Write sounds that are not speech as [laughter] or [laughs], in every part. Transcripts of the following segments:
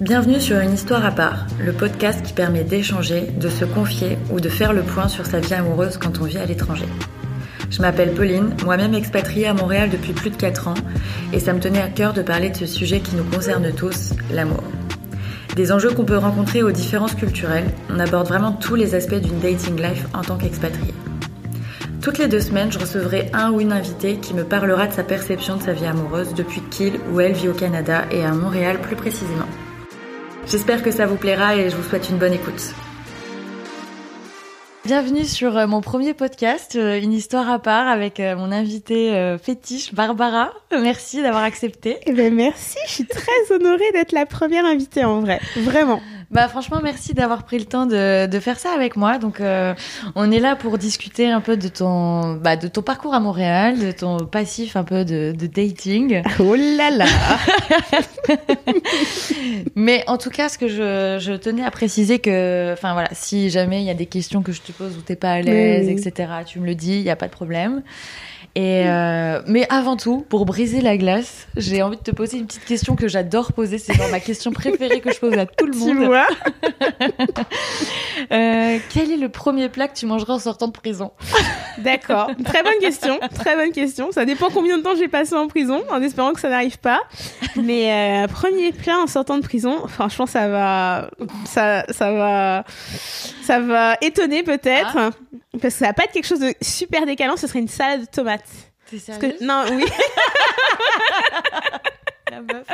Bienvenue sur Une histoire à part, le podcast qui permet d'échanger, de se confier ou de faire le point sur sa vie amoureuse quand on vit à l'étranger. Je m'appelle Pauline, moi-même expatriée à Montréal depuis plus de 4 ans, et ça me tenait à cœur de parler de ce sujet qui nous concerne tous, l'amour. Des enjeux qu'on peut rencontrer aux différences culturelles, on aborde vraiment tous les aspects d'une dating life en tant qu'expatrié. Toutes les deux semaines, je recevrai un ou une invitée qui me parlera de sa perception de sa vie amoureuse depuis qu'il ou elle vit au Canada et à Montréal plus précisément. J'espère que ça vous plaira et je vous souhaite une bonne écoute. Bienvenue sur euh, mon premier podcast, euh, une histoire à part avec euh, mon invitée fétiche Barbara. Merci d'avoir accepté. Eh ben merci, je suis très honorée d'être la première invitée en vrai, vraiment. Bah franchement, merci d'avoir pris le temps de, de, faire ça avec moi. Donc, euh, on est là pour discuter un peu de ton, bah, de ton parcours à Montréal, de ton passif un peu de, de dating. Oh là là [laughs] Mais en tout cas, ce que je, je tenais à préciser que, enfin voilà, si jamais il y a des questions que je te pose où t'es pas à l'aise, etc., tu me le dis, il y a pas de problème. Et euh, mais avant tout, pour briser la glace, j'ai envie de te poser une petite question que j'adore poser. C'est genre ma question [laughs] préférée que je pose à tout le monde. Tu vois [laughs] euh, Quel est le premier plat que tu mangeras en sortant de prison? D'accord. Très bonne question. Très bonne question. Ça dépend combien de temps j'ai passé en prison, en espérant que ça n'arrive pas. Mais euh, premier plat en sortant de prison, franchement, ça va, ça, ça va, ça va étonner peut-être, ah. Parce que ça va pas être quelque chose de super décalant. Ce serait une salade de tomates. T'es Non, oui. [laughs]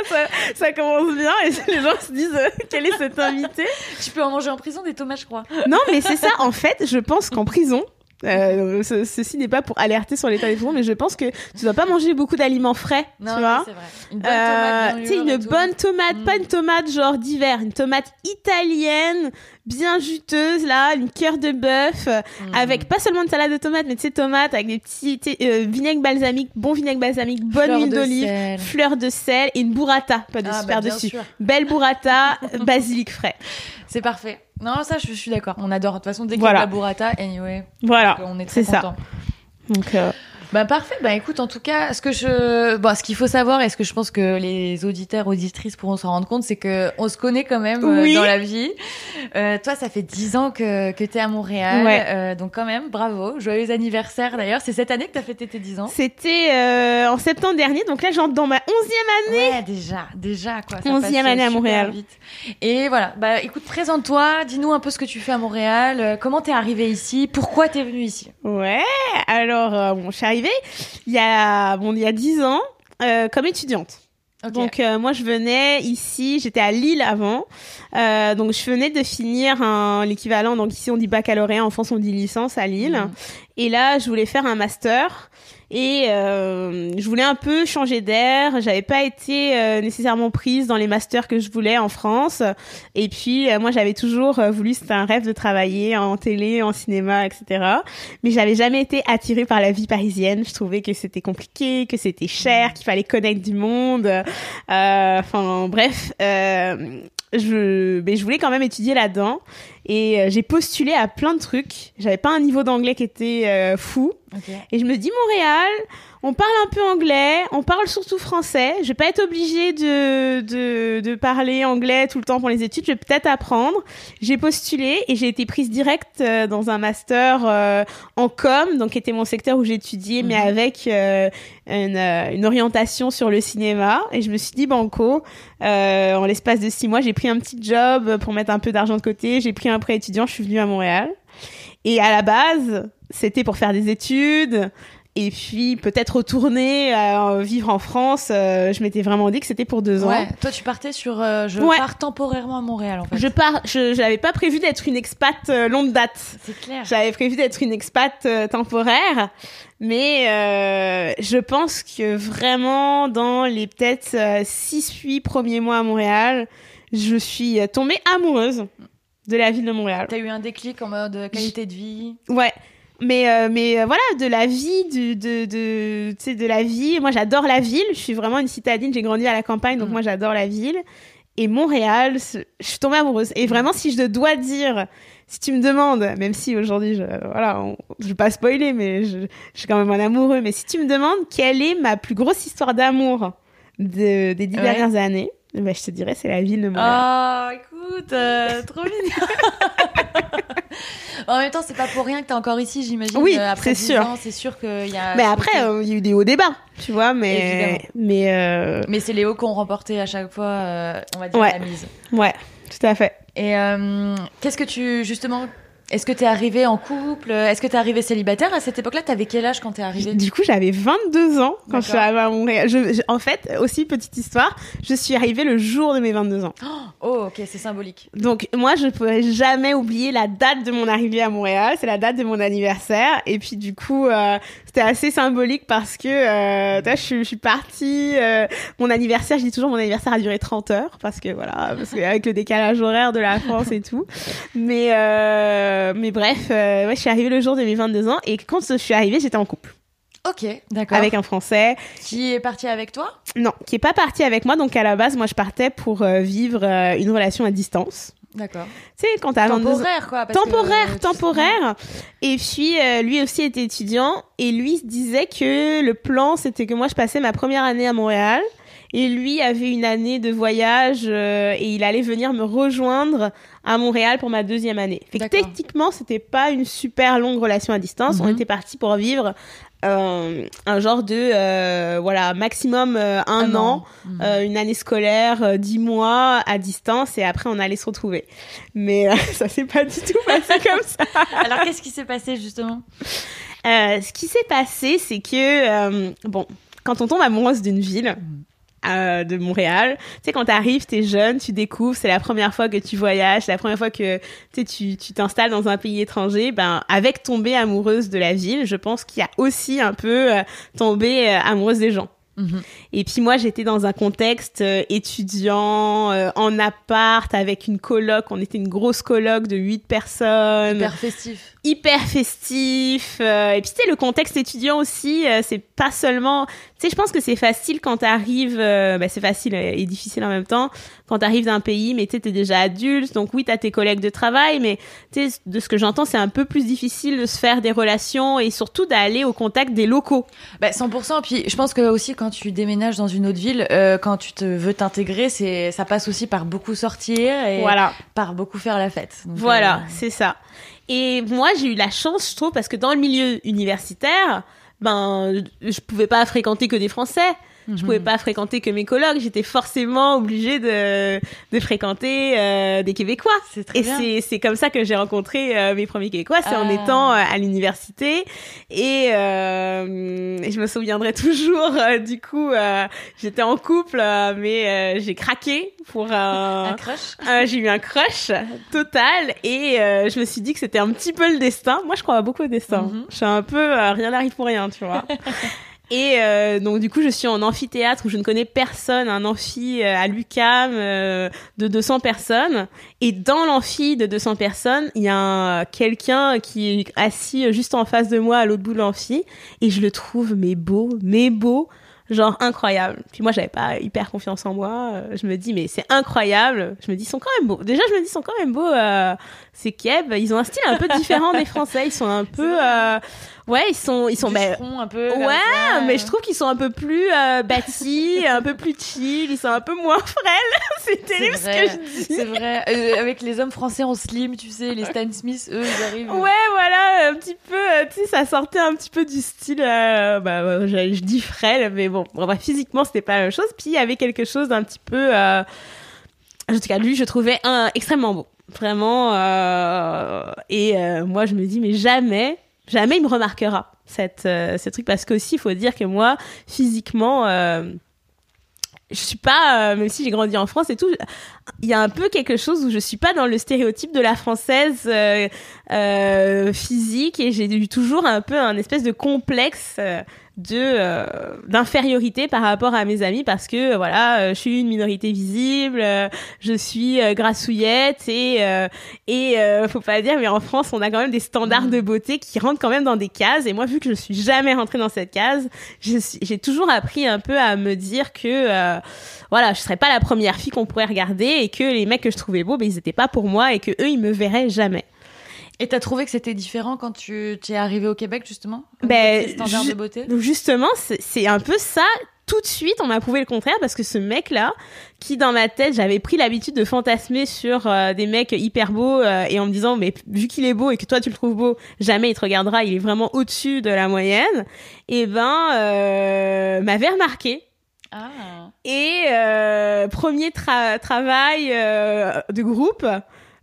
Ça, ça, commence bien et les gens se disent euh, quel est cet invité? Tu peux en manger en prison des tomates, je crois. Non, mais c'est ça. En fait, je pense qu'en prison, euh, ceci n'est pas pour alerter sur l'état des prisons, mais je pense que tu dois pas manger beaucoup d'aliments frais, non, tu vois. c'est vrai. Une bonne tomate, euh, tu sais, une bonne tomate, pas une tomate genre d'hiver, une tomate italienne, bien juteuse là, une cœur de bœuf, mm. avec pas seulement une salade de tomates, mais tu sais tomates avec des petits euh, vinaigre balsamique, bon vinaigre balsamique, bonne huile d'olive, fleur de sel et une burrata, pas de ah, super bah, dessus, belle burrata, [laughs] basilic frais. C'est parfait. Non, ça, je suis d'accord. On adore. De toute façon, dès qu'il y a la burrata, anyway. Voilà. On est très content. Donc, euh, bah parfait. Bah écoute, en tout cas, ce que je, bon, ce qu'il faut savoir et ce que je pense que les auditeurs auditrices pourront se rendre compte, c'est que on se connaît quand même euh, dans la vie. Euh, toi, ça fait dix ans que que t'es à Montréal, ouais. euh, donc quand même, bravo, joyeux anniversaire d'ailleurs. C'est cette année que t'as fêté tes dix ans. C'était euh, en septembre dernier, donc là j'entre dans ma onzième année. Ouais, déjà, déjà quoi. Onzième année à Montréal. Vite. Et voilà, bah écoute, présente-toi, dis-nous un peu ce que tu fais à Montréal, euh, comment t'es arrivé ici, pourquoi t'es venu ici? Ouais, alors bon, je suis arrivée il y a bon il y a dix ans euh, comme étudiante. Donc euh, moi je venais ici, j'étais à Lille avant, euh, donc je venais de finir l'équivalent, donc ici on dit baccalauréat, en France on dit licence à Lille, mhm. et là je voulais faire un master et euh, je voulais un peu changer d'air. J'avais pas été euh, nécessairement prise dans les masters que je voulais en France. Et puis euh, moi j'avais toujours euh, voulu, c'était un rêve de travailler en télé, en cinéma, etc. Mais j'avais jamais été attirée par la vie parisienne. Je trouvais que c'était compliqué, que c'était cher, qu'il fallait connaître du monde. Enfin bref, je, mais je voulais quand même étudier là-dedans et j'ai postulé à plein de trucs. J'avais pas un niveau d'anglais qui était fou, et je me dis Montréal, on parle un peu anglais, on parle surtout français. Je vais pas être obligée de, de, de parler anglais tout le temps pour les études. Je vais peut-être apprendre. J'ai postulé et j'ai été prise directe euh, dans un master euh, en com, donc qui était mon secteur où j'étudiais, mais mhm. avec euh, une, une, orientation sur le cinéma. Et je me suis dit banco. en l'espace de six mois, j'ai pris un petit job pour mettre un peu d'argent de côté. J'ai pris un prêt étudiant. Je suis venue à Montréal. Et à la base, c'était pour faire des études. Et puis peut-être retourner euh, vivre en France. Euh, je m'étais vraiment dit que c'était pour deux ouais. Toi, tu partais sur euh, je pars temporairement à Montréal en fait. Je pars. Je n'avais pas prévu d'être une expat longue date. C'est clair. J'avais prévu d'être une expat temporaire, mais je pense que vraiment dans les peut-être six huit premiers mois à Montréal, je suis tombée amoureuse de la ville de Montréal. T'as eu un déclic en mode qualité de vie? Ouais mais euh, mais euh, voilà de la vie de de de tu sais de la vie moi j'adore la ville. Je suis vraiment une citadine. J'ai grandi à la campagne donc mm. moi j'adore la ville. Et Montréal je suis tombée amoureuse. Et vraiment si je dois dire si tu me demandes même si aujourd'hui je voilà je vais pas spoiler mais je, je suis quand même un amoureux mais si tu me demandes quelle est ma plus grosse histoire d'amour de, des dix dernières années bah, je te dirais, c'est la ville de Montréal. Ah, écoute, euh, [laughs] trop mignon. en même temps, c'est pas pour rien que t'es encore ici, j'imagine. Oui, euh, après c'est sûr. C'est sûr qu'il y a. Mais après, euh, il y a eu des hauts débats, tu vois, mais. Mais. euh, Mais c'est les hauts qui ont remporté à chaque fois, on va dire, Ouais. la mise. Ouais, tout à fait. Et qu'est-ce que tu, justement, est-ce que t'es arrivé en couple? Est-ce que t'es arrivé célibataire? À cette époque-là T'avais quel âge quand t'es arrivé Du coup, j'avais 22 ans quand je suis arrivée à Montréal. Je- je- en fait, aussi petite histoire, je suis arrivée le jour de mes 22 ans. Oh, ok, c'est symbolique. Donc moi, je ne pourrais jamais oublier la date de mon arrivée à Montréal. C'est la date de mon anniversaire. Et puis du coup, euh, c'était assez symbolique parce que euh, tu vois, je, suis- je suis partie. euh, mon anniversaire, je dis toujours mon anniversaire a duré 30 heures parce que voilà, parce que avec le décalage horaire de la France et tout. Mais euh, mais bref, euh, ouais, je suis arrivée le jour de mes 22 ans et quand je suis arrivée, j'étais en couple Ok, d'accord. avec un Français. Qui est parti avec toi? Non, qui est pas parti avec moi. Donc à la base, moi, je partais pour euh, vivre euh, une relation à distance. D'accord. Tu sais, quand t'as 22 ans. Temporaire, quoi. parce temporaire, euh, temporaire. Et puis euh, lui aussi était étudiant et lui se disait que le plan c'était que moi je passais ma première année à Montréal et lui avait une année de voyage euh, et il allait venir me rejoindre à Montréal pour ma deuxième année. Fait que techniquement c'était pas une super longue relation à distance. On Mhm. était parti pour vivre euh, un genre de euh, voilà maximum euh, un, an Mhm. une année scolaire, dix mois à distance et après on allait se retrouver. Mais [laughs] ça s'est pas du tout passé [laughs] comme ça. Alors, qu'est-ce qui s'est passé, justement? Ce qui s'est passé, c'est que bon, quand on tombe amoureuse d'une ville. Euh, de Montréal, tu sais quand t'arrives, t'es jeune, tu découvres, c'est la première fois que tu voyages, c'est la première fois que tu t'installes dans un pays étranger, ben avec tomber amoureuse de la ville, je pense qu'il y a aussi un peu euh, tombé euh, amoureuse des gens. Mhm. Et puis moi, j'étais dans un contexte euh, étudiant, euh, en appart, avec une coloc. On était une grosse coloc de huit personnes, hyper, Hyper festif. euh, et puis tu sais, le contexte étudiant aussi, euh, c'est pas seulement... Tu sais, je pense que c'est facile quand t'arrives... Euh, bah, c'est facile et difficile en même temps. Quand t'arrives d'un pays, mais tu sais, t'es déjà adulte. Donc oui, t'as tes collègues de travail, mais tu sais, de ce que j'entends, c'est un peu plus difficile de se faire des relations et surtout d'aller au contact des locaux. Bah, 100%. Puis je pense que aussi quand tu déménages dans une autre ville, euh, quand tu te veux t'intégrer, c'est ça passe aussi par beaucoup sortir et Voilà. par beaucoup faire la fête. Donc, Voilà, euh, c'est ça. Et moi, j'ai eu la chance, je trouve, parce que dans le milieu universitaire, ben, je pouvais pas fréquenter que des Français. Je mhm. pouvais pas fréquenter que mes collègues. J'étais forcément obligée de, de fréquenter euh, des Québécois. C'est très Et c'est, c'est comme ça que j'ai rencontré euh, mes premiers Québécois, c'est en Ah. étant euh, à l'université. Et, euh, et je me souviendrai [laughs] toujours, euh, du coup, euh, j'étais en couple, euh, mais euh, j'ai craqué pour un... Un crush. J'ai eu un crush total et euh, je me suis dit que c'était un petit peu le destin. Moi, je crois beaucoup au destin. Mhm. Je suis un peu euh, rien n'arrive pour rien, tu vois. [laughs] et euh, donc du coup, je suis en amphithéâtre où je ne connais personne, un amphi euh, à l'UCAM euh, de 200 personnes. Et dans l'amphi de 200 personnes, il y a un- quelqu'un qui est assis juste en face de moi à l'autre bout de l'amphi et je le trouve mais beau, mais beau genre incroyable. Puis moi, j'avais pas hyper confiance en moi. Euh, Je me dis, mais c'est incroyable. Je me dis, ils sont quand même beaux. Déjà, je me dis, ils sont quand même beaux. Euh, c'est Keb. Ils ont un style un peu différent des Français. Ils sont un peu, euh, ouais, ils sont, ils sont, front un peu. ouais, ça. mais je trouve qu'ils sont un peu plus euh, bâtis, [laughs] un peu plus chill. Ils sont un peu moins [laughs] frêles. [laughs] c'est terrible ce vrai, que je dis. C'est vrai. Euh, avec les hommes français en slim, tu sais, les Stan Smith, eux, ils arrivent. Ouais, voilà, un petit peu, euh, tu sais, ça sortait un petit peu du style, euh, bah, euh, je, je dis frêle, mais bon, bon, bref, physiquement, c'était pas la même chose. Puis il y avait quelque chose d'un petit peu, euh, en tout cas, lui, je trouvais un, extrêmement beau. Vraiment, euh, et euh, moi, je me dis, mais jamais, jamais il me remarquera, cette, euh, ce truc, parce qu'aussi, il faut dire que moi, physiquement, euh, je suis pas, euh, même si j'ai grandi en France et tout, il y a un peu quelque chose où je suis pas dans le stéréotype de la française euh, physique et j'ai eu toujours un peu un espèce de complexe de euh, d'infériorité par rapport à mes amis parce que euh, voilà euh, je suis une minorité visible euh, je suis euh, grassouillette et euh, et euh, faut pas dire mais en France on a quand même des standards de beauté qui rentrent quand même dans des cases et moi vu que je suis jamais rentrée dans cette case j'ai toujours appris un peu à me dire que euh, voilà je serais pas la première fille qu'on pourrait regarder et que les mecs que je trouvais beaux ben ils étaient pas pour moi et que eux ils me verraient jamais Et t'as trouvé que c'était différent quand tu t'es arrivé au Québec, justement Ben, standards de beauté? Donc justement, c'est un peu ça. tout de suite, on m'a prouvé le contraire parce que ce mec-là, qui dans ma tête, j'avais pris l'habitude de fantasmer sur euh, des mecs hyper beaux euh, et en me disant, mais vu qu'il est beau et que toi tu le trouves beau, jamais il te regardera, il est vraiment au-dessus de la moyenne. Et ben, euh, m'avait remarqué. Ah. Et premier travail de groupe.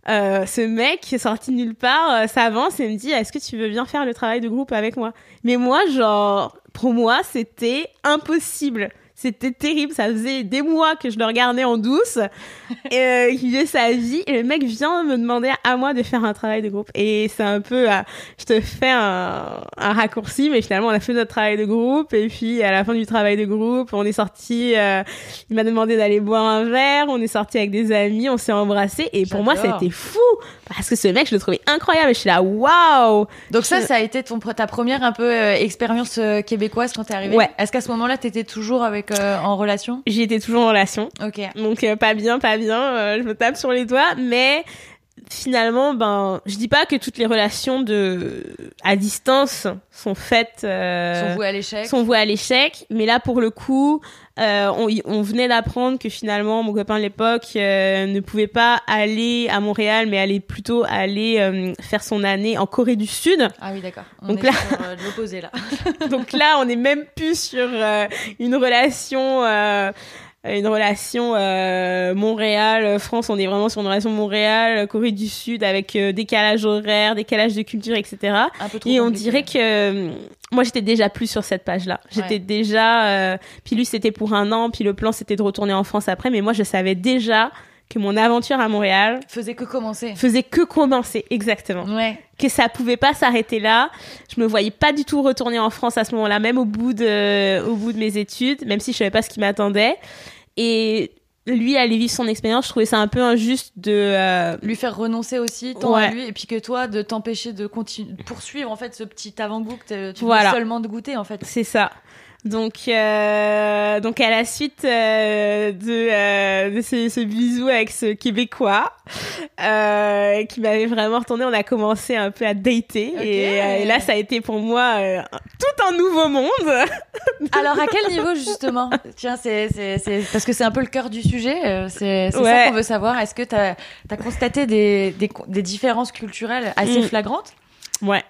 Ce mec qui est sorti de nulle part s'avance et me dit est-ce que tu veux bien faire le travail de groupe avec moi? Mais moi genre pour moi, c'était impossible. C'était terrible. Ça faisait des mois que je le regardais en douce, [laughs] et, euh, il faisait sa vie. Et le mec vient me demander à moi de faire un travail de groupe. Et c'est un peu, euh, je te fais un, un, raccourci, mais finalement, on a fait notre travail de groupe. Et puis, à la fin du travail de groupe, on est sorti, euh, il m'a demandé d'aller boire un verre. On est sorti avec des amis, on s'est embrassé. Et pour moi, été fou. Parce que ce mec, je le trouvais incroyable. Et je suis là, waouh! Donc ça, ça a été ton, ta première un peu euh, expérience québécoise quand t'es arrivée? Ouais. Est-ce qu'à ce, moment-là, t'étais toujours avec euh, en relation? J'y étais toujours en relation. Ok. Donc euh, pas bien, pas bien. Euh, je me tape sur les doigts, mais finalement, ben, je dis pas que toutes les relations de à distance sont faites sont vouées à l'échec. Sont vouées à l'échec, mais là pour le coup, euh, on, on, venait d'apprendre que finalement mon copain de l'époque ne pouvait pas aller à Montréal, mais allait plutôt aller faire son année en Corée du Sud. Ah oui, d'accord. Donc est là, sur, l'opposé là. [laughs] donc là, on est même plus sur une relation une relation euh, Montréal-France, on est vraiment sur une relation Montréal-Corée du Sud avec euh, décalage horaire, décalage de culture, etc. Et on dirait que euh, moi j'étais déjà plus sur cette page-là. J'étais déjà, euh, puis lui c'était pour un an, puis le plan c'était de retourner en France après, mais moi je savais déjà que mon aventure à Montréal faisait que commencer. Faisait que commencer, exactement. Ouais. Que ça pouvait pas s'arrêter là. Je me voyais pas du tout retourner en France à ce moment-là, même au bout de, au bout de mes études, même si je savais pas ce qui m'attendait. Et lui aller vivre son expérience, je trouvais ça un peu injuste de euh, lui faire renoncer aussi tant à lui et puis que toi de t'empêcher de continuer poursuivre en fait ce petit avant-goût que tu voilà. seulement de goûter en fait. C'est ça. Donc, euh, donc à la suite euh, de, euh, de ce, ce, bisou avec ce Québécois euh, qui m'avait vraiment retourné, on a commencé un peu à dater et, euh, et, là ça a été pour moi euh, tout un nouveau monde. [laughs] Alors à quel niveau justement? Tiens, c'est c'est parce que c'est un peu le cœur du sujet. C'est ça qu'on veut savoir. Est-ce que tu as, as, constaté des, des, des différences culturelles assez mm. flagrantes? Ouais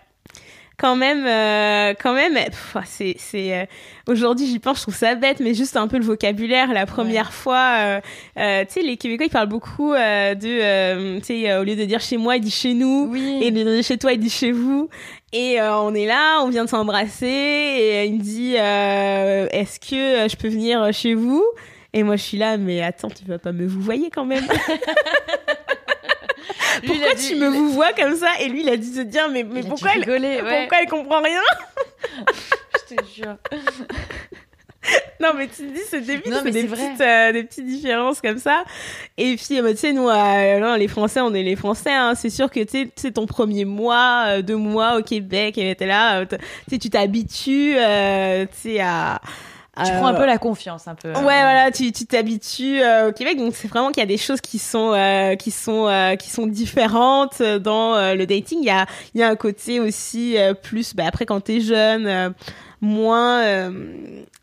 quand même, euh, quand même, c'est, c'est, euh, aujourd'hui j'y pense, je trouve ça bête, mais juste un peu le vocabulaire. La première fois, euh, euh, tu sais, les Québécois ils parlent beaucoup de, tu sais, au lieu de dire chez moi, ils disent chez nous, oui. et de dire chez toi, ils disent chez vous. Et on est là, on vient de s'embrasser, et il me dit, est-ce que je peux venir chez vous? Et moi je suis là, mais attends, tu vas pas me vous voyez quand même [laughs] pourquoi tu me vous vois comme ça Et lui, il a dit se dire, mais, mais pourquoi, elle, pourquoi elle comprend rien [laughs] [laughs] Je te jure. [laughs] non mais tu te dis c'est débile c'est des petites euh, des petites différences comme ça. Et puis euh, tu sais nous euh, les français on est les français hein, c'est sûr que tu c'est ton premier mois deux mois au Québec et t'es là tu tu t'habitues tu sais à tu prends un peu la confiance, un peu. Ouais, voilà, tu tu t'habitues euh, au Québec, donc c'est vraiment qu'il y a des choses qui sont euh, qui sont euh, qui sont différentes dans le dating. Il y a il y a un côté aussi plus, bah, après quand t'es jeune moins euh,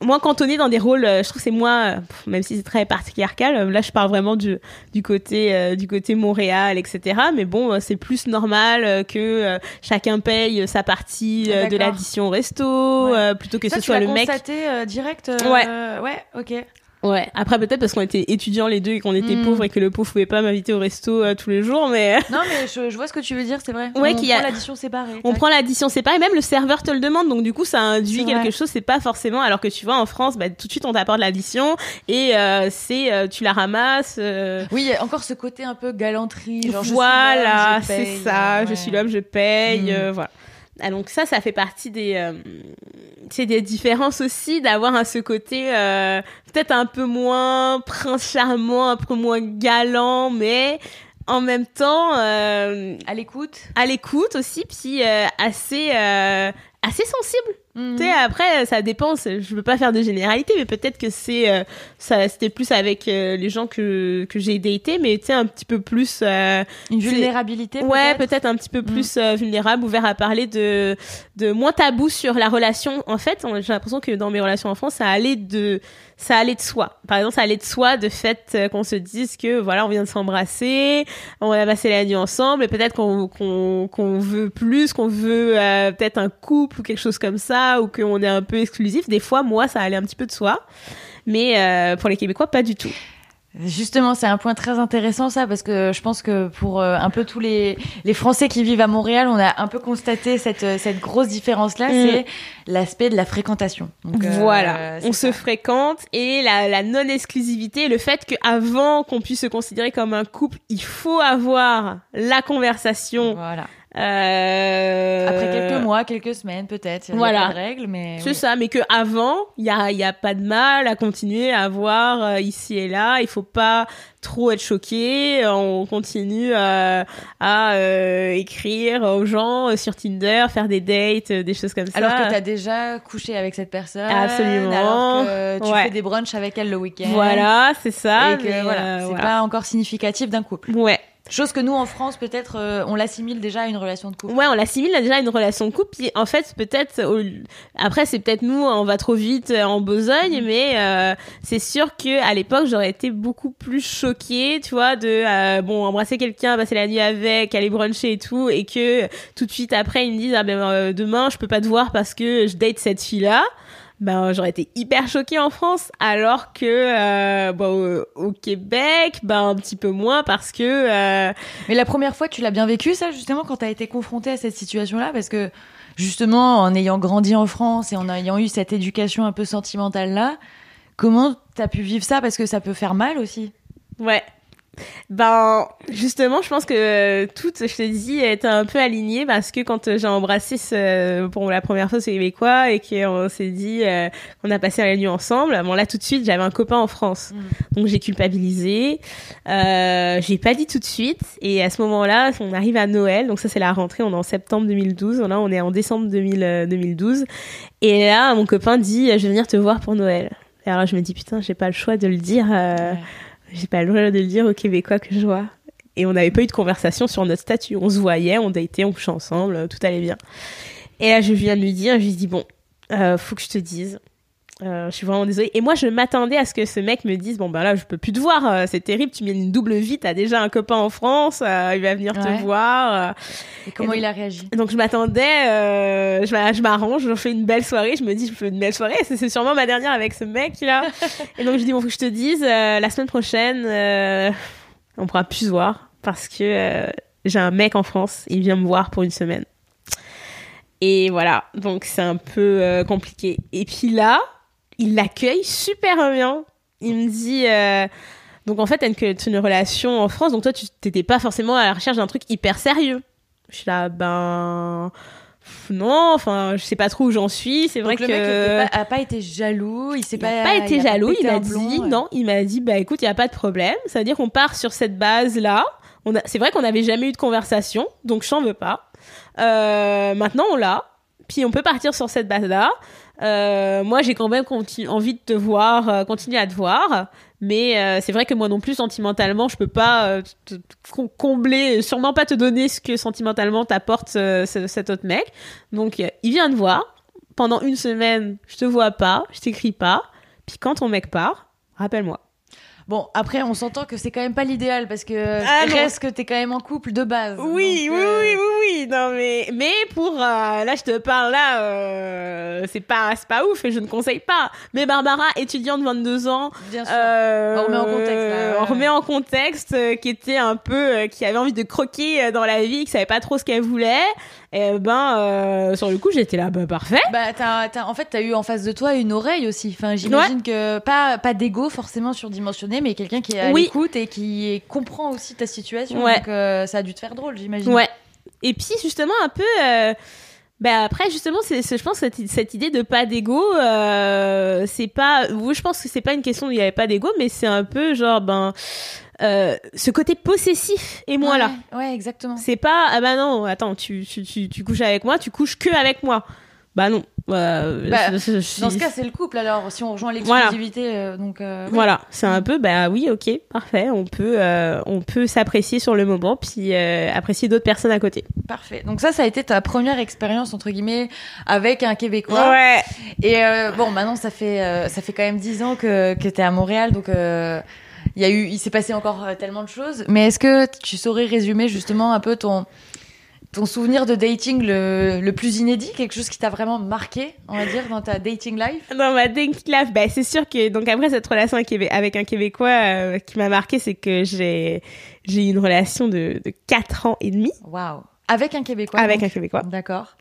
moins cantonné dans des rôles euh, je trouve c'est moins même si c'est très patriarcal là je parle vraiment du du côté euh, du côté Montréal etc mais bon c'est plus normal que chacun paye sa partie de l'addition au resto plutôt que Ça, ce soit le mec constaté direct ouais. ouais ok Ouais, après peut-être parce qu'on était étudiants les deux et qu'on était hmm. pauvres et que le pauvre pouvait pas m'inviter au resto euh, tous les jours, mais... [laughs] Non, mais je, vois ce que tu veux dire, c'est vrai. Ouais, on prend l'addition séparée. On prend l'addition séparée, même le serveur te le demande, donc du coup ça induit quelque chose, c'est pas forcément... Alors que tu vois, en France, bah, tout de suite on t'apporte l'addition et euh, c'est... Euh, tu la ramasses... Oui, encore ce côté un peu galanterie, genre Voilà, c'est ça, je suis l'homme, je paye, hmm. voilà. Ah, donc ça, ça fait partie des, euh, c'est des différences aussi d'avoir ce côté euh, peut-être un peu moins prince charmant, un peu moins galant, mais en même temps euh, à l'écoute, à l'écoute aussi, puis euh, assez euh, assez sensible Tu sais, après, ça dépend. Je veux pas faire de généralité, mais peut-être que c'est euh, ça. C'était plus avec euh, les gens que que j'ai daté, mais tu sais, un petit peu plus. Euh, Une vulnérabilité. Ouais, peut-être un petit peu mm. plus vulnérable, ouvert à parler de de moins tabou sur la relation. En fait, j'ai l'impression que dans mes relations en France, ça allait de ça allait de soi. Par exemple, ça allait de soi de fait euh, qu'on se dise que voilà, on vient de s'embrasser, on va passer la nuit ensemble, et peut-être qu'on qu'on qu'on veut plus, qu'on veut euh, peut-être un couple ou quelque chose comme ça, ou qu'on est un peu exclusif. Des fois, moi, ça allait un petit peu de soi, mais euh, pour les Québécois, pas du tout. Justement, c'est un point très intéressant ça parce que je pense que pour euh, un peu tous les, les Français qui vivent à Montréal, on a un peu constaté cette, euh, cette grosse différence là, mm. c'est l'aspect de la fréquentation. Donc, euh, voilà, on se fréquente et la, la non-exclusivité, le fait qu'avant qu'on puisse se considérer comme un couple, il faut avoir la conversation. Voilà euh... Après quelques mois, quelques semaines peut-être. Voilà. Règles, mais. C'est ça, mais que avant, il y a, y a pas de mal à continuer à voir euh, ici et là. Il faut pas trop être choqué. On continue euh, à euh, écrire aux gens sur Tinder, faire des dates, des choses comme ça. Alors que tu as déjà couché avec cette personne. Absolument. Alors que tu fais des brunchs avec elle le week-end. Voilà, c'est ça. Et que voilà, c'est pas encore significatif d'un couple. Ouais. Chose que nous en France peut-être euh, on l'assimile déjà à une relation de couple. Ouais, on l'assimile déjà à une relation de couple. Puis en fait peut-être après c'est peut-être nous on va trop vite euh, en besogne, mm. mais euh, c'est sûr que à l'époque j'aurais été beaucoup plus choquée, tu vois, de bon embrasser quelqu'un, passer la nuit avec, aller bruncher et tout, et que tout de suite après ils me disent ah ben demain je peux pas te voir parce que je date cette fille là ben j'aurais été hyper choquée en France alors que euh, bon, au, Québec ben un petit peu moins parce que euh... mais la première fois tu l'as bien vécu ça justement quand tu as été confrontée à cette situation là parce que justement en ayant grandi en France et en ayant eu cette éducation un peu sentimentale là comment t'as pu vivre ça? Parce que ça peut faire mal aussi. Ouais ben, justement, je pense que tout, je te dis, est un peu aligné parce que quand j'ai embrassé ce, pour la première fois ce Québécois et qu'on s'est dit euh, qu'on a passé la nuit ensemble, bon là tout de suite, j'avais un copain en France, mm. donc j'ai culpabilisé. Euh, j'ai pas dit tout de suite et à ce moment-là, on arrive à Noël, donc ça c'est la rentrée, on est en septembre 2012, là on est en décembre 2012 euh, et là mon copain dit, je vais venir te voir pour Noël. Et alors je me dis putain, j'ai pas le choix de le dire. Euh, j'ai pas le droit de le dire aux Québécois que je vois. Et on n'avait pas eu de conversation sur notre statut. On se voyait, on datait, on couchait ensemble, tout allait bien. Et là, je viens de lui dire, je lui dis, bon, euh, faut que je te dise. Euh, je suis vraiment désolée. Et moi, je m'attendais à ce que ce mec me dise bon ben là, je peux plus te voir, euh, c'est terrible. Tu mets une double vie, t'as déjà un copain en France, euh, il va venir te voir. et comment il a réagi? Donc je m'attendais, je m'arrange, je fais une belle soirée. Je me dis je fais une belle soirée. C'est sûrement ma dernière avec ce mec là. [laughs] et donc je dis bon faut que je te dise la semaine prochaine, on pourra plus se voir parce que j'ai un mec en France, il vient me voir pour une semaine. Et voilà, donc c'est un peu compliqué. Et puis là, il l'accueille super bien. Il me dit, euh, donc en fait, t'as une, relation en France, donc toi, tu t'étais pas forcément à la recherche d'un truc hyper sérieux. Je suis là, ben non, enfin, je sais pas trop où j'en suis. C'est vrai que le mec a pas été jaloux, il s'est pas, pas été jaloux. il m'a dit non, il m'a dit bah écoute, il y a pas de problème. Ça veut dire qu'on part sur cette base là. On c'est vrai qu'on n'avait jamais eu de conversation, donc je n'en veux pas. Euh, maintenant on l'a, puis on peut partir sur cette base là. Euh, moi, j'ai quand même envie de te voir, euh, continuer à te voir. Mais euh, c'est vrai que moi non plus, sentimentalement, je peux pas te combler, sûrement pas te donner ce que sentimentalement t'apporte cet autre mec. Donc, il vient te voir. Pendant une semaine, je te vois pas, je t'écris pas. Puis quand ton mec part, rappelle-moi. Bon, après, on s'entend que c'est quand même pas l'idéal parce que ah, reste que t'es quand même en couple de base. Oui, oui, euh, oui, oui, oui, Non, mais, mais pour, euh, là, je te parle là, euh, c'est pas, c'est pas ouf et je ne conseille pas. Mais Barbara, étudiante de 22 ans. Bien sûr. on remet en contexte, On remet en contexte, qui était un peu, qui avait envie de croquer dans la vie, qui savait pas trop ce qu'elle voulait. Et ben, sur le coup, j'étais là, bah, parfait. Bah, t'as, en fait, t'as eu en face de toi une oreille aussi. Enfin, j'imagine que pas, pas d'ego forcément surdimensionné mais quelqu'un qui est à l'écoute et qui comprend aussi ta situation. Donc euh, ça a dû te faire drôle, j'imagine. Ouais. Et puis justement un peu. Euh, bah après justement c'est je pense cette, cette idée de pas d'ego euh, c'est pas je pense que c'est pas une question où il y avait pas d'ego mais c'est un peu genre ben euh, ce côté possessif et moi là ouais exactement c'est pas ah bah non attends tu, tu, tu, tu couches avec moi tu couches que avec moi bah non bah, bah dans ce cas, c'est le couple. Alors, si on rejoint l'exclusivité, euh, donc euh, voilà, c'est un peu bah oui, ok, parfait. On peut euh, on peut s'apprécier sur le moment, puis apprécier d'autres personnes à côté. Parfait. Donc ça, ça a été ta première expérience entre guillemets avec un Québécois. Ouais. Et bon, maintenant, ça fait ça fait quand même dix ans que que t'es à Montréal, donc il y a eu, il s'est passé encore tellement de choses. Mais est-ce que tu saurais résumer justement un peu ton ton souvenir de dating le, le plus inédit, quelque chose qui t'a vraiment marqué, on va dire, dans ta dating life? Dans ma dating life, bah, c'est sûr que donc après cette relation avec un Québécois euh, qui m'a marqué, c'est que j'ai j'ai eu une relation de, de 4 ans et demi. Waouh avec un Québécois Avec un Québécois. D'accord.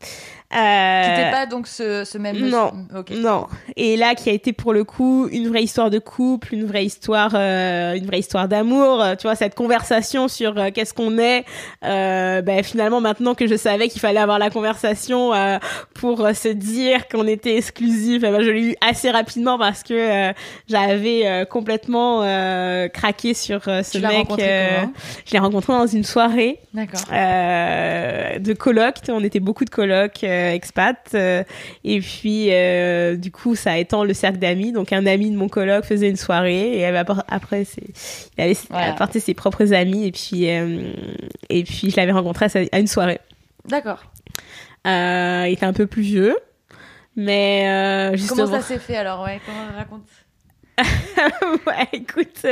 Euh... Qui n'était pas donc ce, ce même Non, non. Et là, qui a été pour le coup une vraie histoire de couple, une vraie histoire, euh, une vraie histoire d'amour. Tu vois cette conversation sur euh, qu'est-ce qu'on est. Euh, ben, finalement, maintenant que je savais qu'il fallait avoir la conversation euh, pour se dire qu'on était exclusif, eh ben, je l'ai eu assez rapidement parce que j'avais complètement craqué sur ce tu mec. je l'ai rencontré dans une soirée. D'accord. de coloc. On était beaucoup de euh, expat. Euh, et puis, euh, du coup, ça étend le cercle d'amis. Donc, un ami de mon coloc faisait une soirée et après, il allait apporter ses propres amis. Et puis, et puis je l'avais rencontré à, une soirée. D'accord. il était un peu plus vieux. Mais justement... Comment ça s'est fait alors? Ouais, Comment raconte? [laughs] ouais, écoute,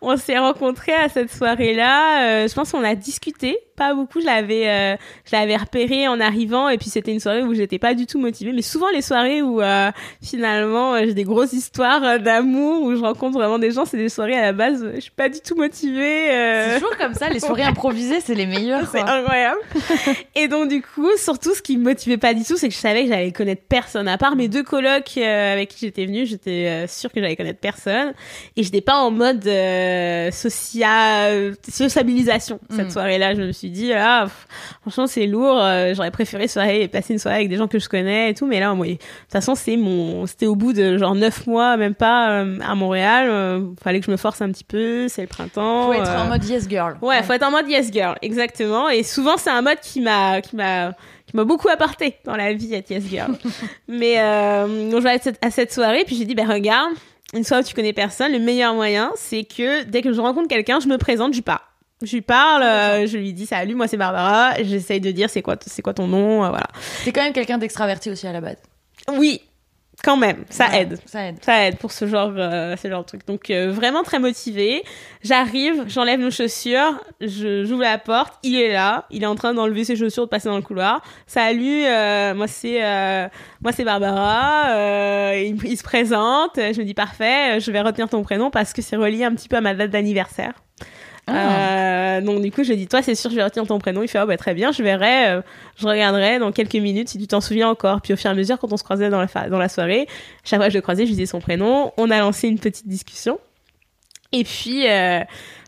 on s'est rencontrés à cette soirée-là. je pense qu'on a discuté pas beaucoup. Je l'avais, euh, je l'avais repéré en arrivant et puis c'était une soirée où j'étais pas du tout motivée. Mais souvent les soirées où euh, finalement euh, j'ai des grosses histoires d'amour où je rencontre vraiment des gens, c'est des soirées à la base je suis pas du tout motivée. C'est toujours comme ça. Les [laughs] soirées improvisées, c'est les meilleures. C'est incroyable. [laughs] et donc du coup, surtout ce qui me motivait pas du tout, c'est que je savais que j'allais connaître personne à part mes deux colocs avec qui j'étais venue. J'étais sûre que j'allais connaître personne. Et j'étais pas en mode social sociabilisation cette mm. soirée-là. Je me suis dit ah franchement c'est lourd. Euh, j'aurais préféré soirée passer une soirée avec des gens que je connais et tout. Mais là moi de toute façon c'est mon c'était au bout de genre neuf mois même pas euh, à Montréal. Euh, fallait que je me force un petit peu. C'est le printemps faut être en mode yes girl. Ouais, faut être en mode yes girl. Exactement. Et souvent c'est un mode qui m'a qui m'a beaucoup apporté dans la vie être yes girl. [laughs] Mais donc je vais à cette soirée puis j'ai dit ben regarde une soirée où tu connais personne le meilleur moyen c'est que dès que je rencontre quelqu'un je me présente je parle je lui parle, euh, je lui dis salut, moi c'est Barbara. J'essaye de dire c'est quoi, c'est quoi ton nom, euh, voilà. C'est quand même quelqu'un d'extraverti aussi à la base. Oui, quand même, ça aide. Ça aide. Ça aide pour ce genre, euh, ce genre de truc. Donc vraiment très motivé. J'arrive, j'enlève nos chaussures, je j'ouvre la porte, il est là, il est en train d'enlever ses chaussures, de passer dans le couloir. Salut, moi c'est moi c'est Barbara. Il, il, se présente, je me dis parfait, je vais retenir ton prénom parce que c'est relié un petit peu à ma date d'anniversaire. Ah. Euh, donc du coup, je dis toi, c'est sûr, je vais retenir ton prénom. Il fait oh bah très bien, je verrai, euh, je regarderai dans quelques minutes si tu t'en souviens encore. Puis au fur et à mesure, quand on se croisait dans la dans la soirée, chaque fois que je le croisais, je disais son prénom. On a lancé une petite discussion. Et puis, euh,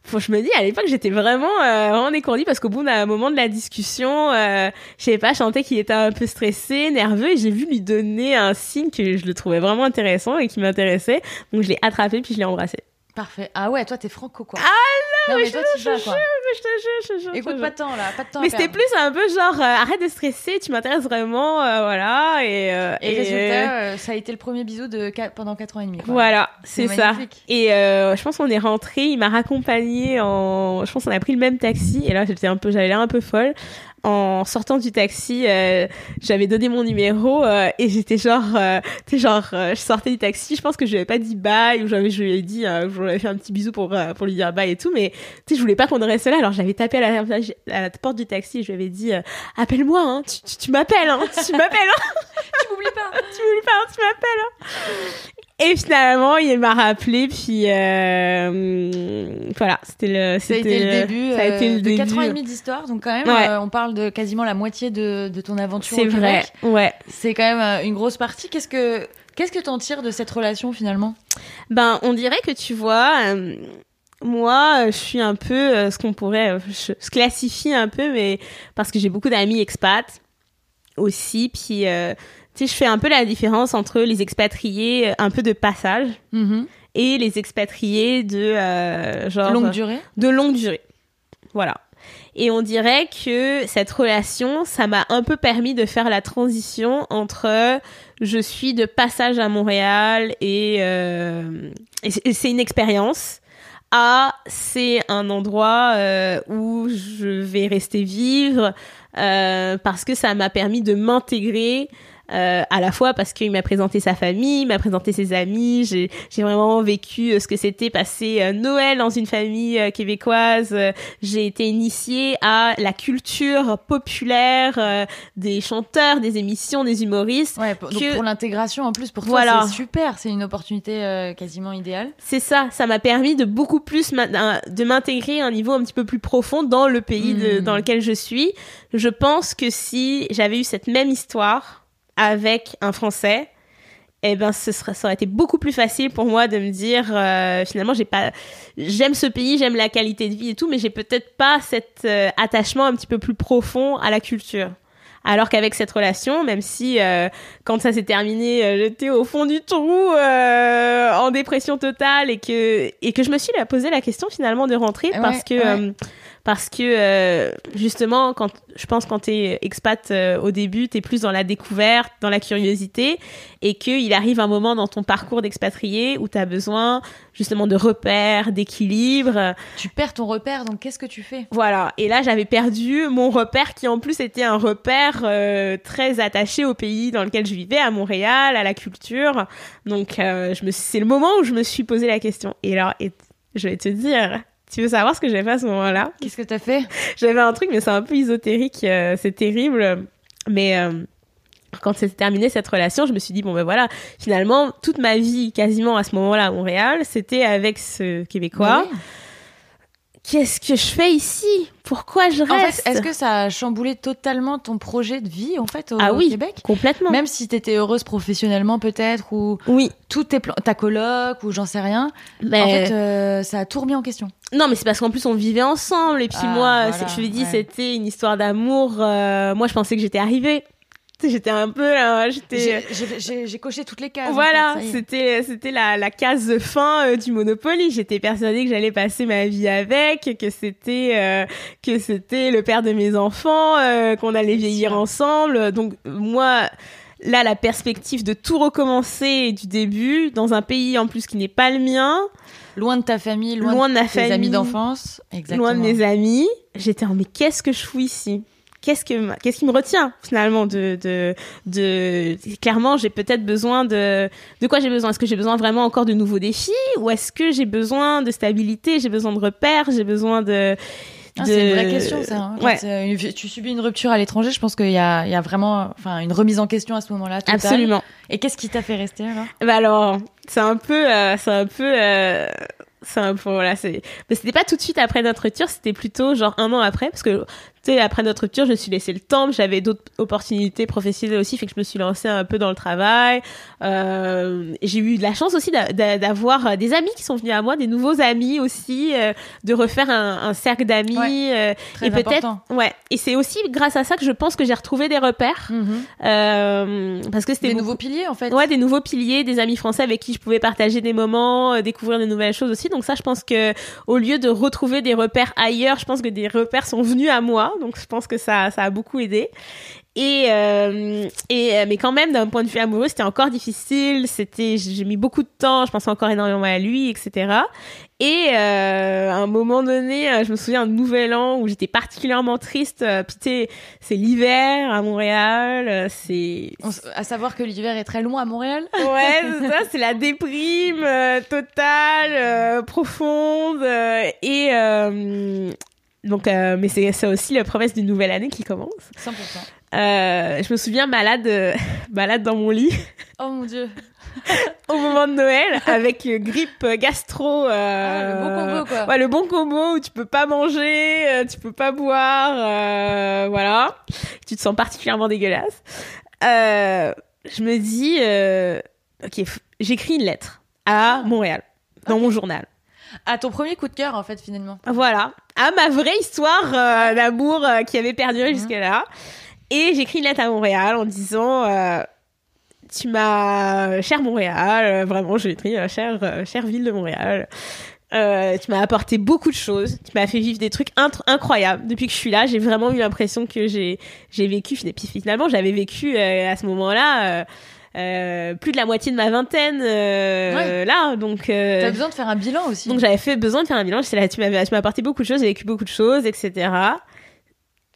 faut, je me dis, à l'époque, j'étais vraiment, euh, vraiment décourtie parce qu'au bout d'un moment de la discussion, euh, je sais pas, je sentais qu'il était un peu stressé, nerveux et j'ai vu lui donner un signe que je le trouvais vraiment intéressant et qui m'intéressait. Donc je l'ai attrapé puis je l'ai embrassé. Parfait. Ah ouais, toi t'es franco quoi. Ah non, mais, toi tu vas quoi. Je te jure, je te jure. Écoute, pas de temps là, pas de temps. Mais c'était plus un peu genre euh, arrête de stresser, tu m'intéresses vraiment, euh, voilà. Et, euh, et, résultat, ça a été le premier bisou de pendant 4 ans et demi. Quoi. Voilà, c'est ça. Et je pense qu'on est rentré, il m'a raccompagné en, je pense qu'on a pris le même taxi et là j'étais un peu, j'avais l'air un peu folle en sortant du taxi, euh, j'avais donné mon numéro euh, et j'étais genre, euh, tu genre, je sortais du taxi, je pense que je lui avais pas dit bye ou j'avais, je lui ai dit, je lui avais fait un petit bisou pour pour lui dire bye et tout, mais tu sais, je voulais pas qu'on reste là, alors j'avais tapé à la, à la porte du taxi et je lui avais dit, appelle-moi, hein, tu, tu, m'appelles, hein, tu m'appelles, hein. [laughs] tu m'oublies pas, tu m'oublies pas, hein, tu m'appelles. Hein. Et finalement, il m'a rappelé, puis euh, voilà, c'était le, ça a été le début, ça a été le de 4 ans et demi d'histoire, donc quand même, euh, on parle de quasiment la moitié de, de ton aventure. C'est vrai, ouais. C'est quand même euh, une grosse partie. Qu'est-ce que qu'est-ce que t'en tires de cette relation finalement? Ben, on dirait que tu vois. moi, je suis un peu ce qu'on pourrait, je, je, classifie un peu, mais parce que j'ai beaucoup d'amis expats aussi, puis sais, je fais un peu la différence entre les expatriés euh, un peu de passage mm-hmm. et les expatriés de euh, genre longue durée. De longue durée. Voilà. Et on dirait que cette relation, ça m'a un peu permis de faire la transition entre je suis de passage à Montréal et, euh, et c'est une expérience à c'est un endroit euh, où je vais rester vivre euh, parce que ça m'a permis de m'intégrer euh, à la fois parce qu'il m'a présenté sa famille, il m'a présenté ses amis, j'ai, vraiment vécu euh, ce que c'était passer euh, Noël dans une famille québécoise, j'ai été initiée à la culture populaire des chanteurs, des émissions, des humoristes. Ouais, pour, l'intégration en plus, pour toi c'est super, c'est une opportunité quasiment idéale. C'est ça, ça m'a permis de beaucoup plus de m'intégrer à un niveau un petit peu plus profond dans le pays de, hmm. dans lequel je suis. Je pense que si j'avais eu cette même histoire, avec un Français, eh ben ce serait, ça aurait été beaucoup plus facile pour moi de me dire euh, finalement j'ai pas j'aime ce pays j'aime la qualité de vie et tout mais j'ai peut-être pas cet euh, attachement un petit peu plus profond à la culture. Alors qu'avec cette relation même si euh, quand ça s'est terminé j'étais au fond du trou en dépression totale et que et que je me suis posé la question finalement de rentrer parce que parce que euh, justement quand je pense quand t'es expat euh, au début t'es plus dans la découverte dans la curiosité et qu'il arrive un moment dans ton parcours d'expatrié où t'as besoin justement de repères d'équilibre tu perds ton repère donc qu'est-ce que tu fais? Voilà. Et là j'avais perdu mon repère qui en plus était un repère euh, très attaché au pays dans lequel je vivais à Montréal à la culture. Donc je me c'est le moment où je me suis posé la question. Et là et je vais te dire tu veux savoir ce que j'ai fait à ce moment-là? Qu'est-ce que t'as fait? J'avais un truc, mais c'est un peu ésotérique, euh, c'est terrible. Mais euh, quand c'était terminé cette relation, je me suis dit bon ben voilà, finalement toute ma vie quasiment à ce moment-là à Montréal, c'était avec ce Québécois qu'est-ce que je fais ici? Pourquoi je reste? Est-ce que ça a chamboulé totalement ton projet de vie en fait au, ah oui, Québec? Complètement. Même si tu étais heureuse professionnellement peut-être ou oui. tout tes plans, ta coloc ou j'en sais rien. Mais en fait, euh, ça a tout remis en question. Non, mais c'est parce qu'en plus on vivait ensemble et puis ah, moi, je lui dis, c'était une histoire d'amour. Euh, moi, je pensais que j'étais arrivée [laughs] j'étais un peu là, j'étais j'ai coché toutes les cases voilà c'était c'était la, la case de fin euh, du Monopoly. J'étais persuadée que j'allais passer ma vie avec que c'était euh, que c'était le père de mes enfants euh, qu'on allait vieillir ensemble. Donc moi là la perspective de tout recommencer du début dans un pays en plus qui n'est pas le mien. Loin de ta famille loin, de, tes amis d'enfance loin de mes amis. J'étais en mais qu'est-ce que je fous ici? Qu'est-ce que qu'est-ce qui me retient finalement de de de clairement j'ai peut-être besoin de de quoi j'ai besoin? Est-ce que j'ai besoin vraiment encore de nouveaux défis? Ou est-ce que j'ai besoin de stabilité j'ai besoin de repères j'ai besoin de ah, c'est une vraie question, ça. Hein. ouais. Euh, tu subis une rupture à l'étranger, je pense qu'il y a, il y a vraiment, enfin, une remise en question à ce moment-là. Absolument. Et qu'est-ce qui t'a fait rester alors? Bah alors, c'est un peu, euh, c'est un peu, euh, c'est un peu, voilà, c'est, mais c'était pas tout de suite après notre rupture, c'était plutôt genre un an après, parce que après notre rupture, je me suis laissé le temps. J'avais d'autres opportunités professionnelles aussi, fait que je me suis lancée un peu dans le travail. Euh, j'ai eu de la chance aussi d'avoir euh, des amis qui sont venus à moi, des nouveaux amis aussi, euh, de refaire un, un cercle d'amis. Ouais, et peut-être, ouais. Et c'est aussi grâce à ça que je pense que j'ai retrouvé des repères, mm-hmm. parce que c'était des nouveaux piliers en fait. Ouais, des nouveaux piliers, des amis français avec qui je pouvais partager des moments, découvrir de nouvelles choses aussi. Donc ça, je pense que au lieu de retrouver des repères ailleurs, je pense que des repères sont venus à moi donc je pense que ça, ça a beaucoup aidé. Et, euh, et euh, mais quand même d'un point de vue amoureux c'était encore difficile. C'était j'ai mis beaucoup de temps je pensais encore énormément à lui etc et euh, à un moment donné je me souviens un nouvel an où j'étais particulièrement triste. Puis c'est l'hiver à Montréal c'est à savoir que l'hiver est très loin à Montréal. Ouais c'est ça [laughs] c'est la déprime totale profonde et donc, euh, mais c'est aussi la promesse d'une nouvelle année qui commence. 100%. Euh, je me souviens malade, euh, [laughs] malade dans mon lit. Oh mon dieu. [laughs] Au moment de Noël, avec grippe gastro. Ah, le bon combo quoi. Ouais, le bon combo où tu peux pas manger, tu peux pas boire, voilà. Tu te sens particulièrement dégueulasse. je me dis, ok, j'écris une lettre à Montréal dans mon journal à ton premier coup de cœur en fait finalement. Voilà, à ma vraie histoire euh, d'amour euh, qui avait perduré mhm. jusque-là. Et j'écris une lettre à Montréal en disant euh, tu m'as cher Montréal, vraiment j'ai écrit chère chère ville de Montréal. Euh, tu m'as apporté beaucoup de choses. Tu m'as fait vivre des trucs incroyables. Depuis que je suis là, j'ai vraiment eu l'impression que j'ai j'ai vécu. Finalement, j'avais vécu euh, à ce moment-là. Euh, euh, plus de la moitié de ma vingtaine euh, là donc euh, t'as besoin de faire un bilan aussi. donc j'avais fait besoin de faire un bilan. Là tu tu m'as apporté beaucoup de choses j'ai vécu beaucoup de choses etc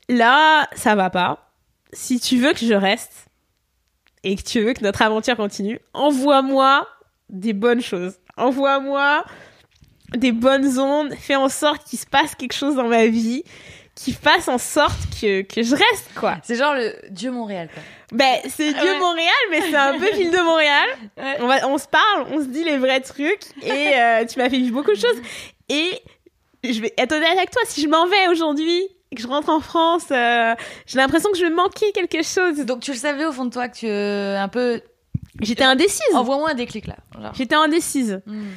là ça va pas. Si tu veux que je reste et que tu veux que notre aventure continue envoie-moi des bonnes choses. Envoie-moi des bonnes ondes. Fais en sorte qu'il se passe quelque chose dans ma vie qui fasse en sorte que, que je reste, quoi. C'est genre le Dieu Montréal, quoi. Ben, c'est Dieu Montréal, mais c'est un peu [laughs] ville de Montréal. On, va, on se parle, on se dit les vrais trucs, et euh, tu m'as fait vivre beaucoup de choses. Et je vais être honnête avec toi, si je m'en vais aujourd'hui, et que je rentre en France, euh, j'ai l'impression que je vais manquer quelque chose. Donc tu le savais au fond de toi que tu euh, un peu. J'étais indécise. Envoie-moi un déclic là. J'étais indécise. Hmm.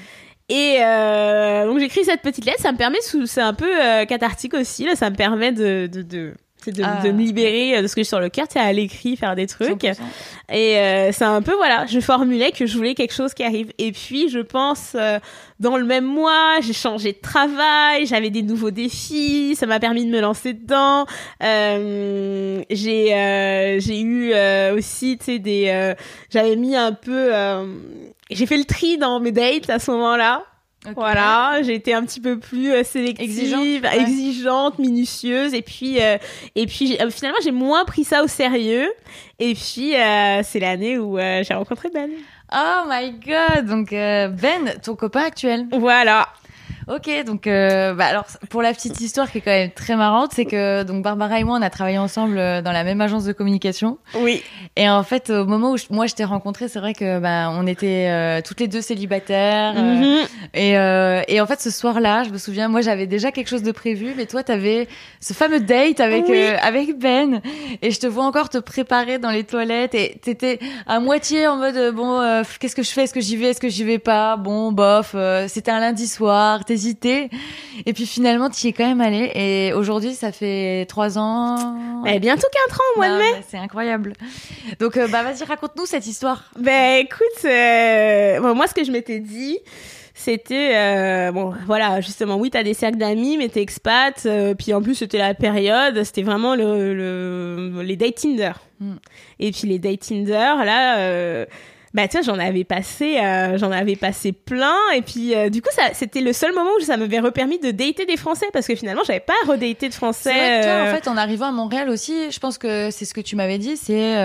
Et euh, donc j'écris cette petite lettre, ça me permet, c'est un peu euh, cathartique aussi, là, ça me permet de, de, de de, ah. de, me libérer euh, de ce que j'ai sur le cœur, tu à l'écrit, faire des trucs. Et euh, c'est un peu, voilà, je formulais que je voulais quelque chose qui arrive. Et puis, je pense, euh, dans le même mois, j'ai changé de travail, j'avais des nouveaux défis, ça m'a permis de me lancer dedans. Euh, j'ai j'ai eu aussi, tu sais, des... j'avais mis un peu... j'ai fait le tri dans mes dates à ce moment-là. Voilà, j'ai été un petit peu plus euh, sélective, exigeante, exigeante, minutieuse, et puis euh, et puis euh, finalement j'ai moins pris ça au sérieux. Et puis c'est l'année où j'ai rencontré Ben. Oh my god, donc Ben, ton copain actuel. Voilà. Ok, donc euh, bah alors pour la petite histoire qui est quand même très marrante, c'est que donc Barbara et moi on a travaillé ensemble euh, dans la même agence de communication. Oui. Et en fait au moment où moi je t'ai rencontré, c'est vrai que bah on était euh, toutes les deux célibataires. Mhm. et et en fait ce soir-là, je me souviens, moi j'avais déjà quelque chose de prévu, mais toi t'avais ce fameux date avec avec Ben et je te vois encore te préparer dans les toilettes et t'étais à moitié en mode bon qu'est-ce que je fais, est-ce que j'y vais, est-ce que j'y vais pas, bon bof, c'était un lundi soir, et puis finalement, tu y es quand même allé. Et aujourd'hui, ça fait trois ans. Eh, bientôt quatre ans au mois de mai. C'est incroyable. Donc, euh, bah, vas-y, raconte-nous cette histoire. Ben, écoute, euh, moi, ce que je m'étais dit, c'était euh, bon voilà justement oui t'as des cercles d'amis mais t'es expat puis en plus c'était la période c'était vraiment le, les dates Tinder hmm. et puis les dates Tinder là bah tu vois j'en avais passé euh, j'en avais passé plein. Et puis euh, du coup ça c'était le seul moment où ça m'avait repermis de dater des français parce que finalement j'avais pas redaté de français c'est vrai que toi en euh. fait en arrivant à Montréal aussi je pense que c'est ce que tu m'avais dit c'est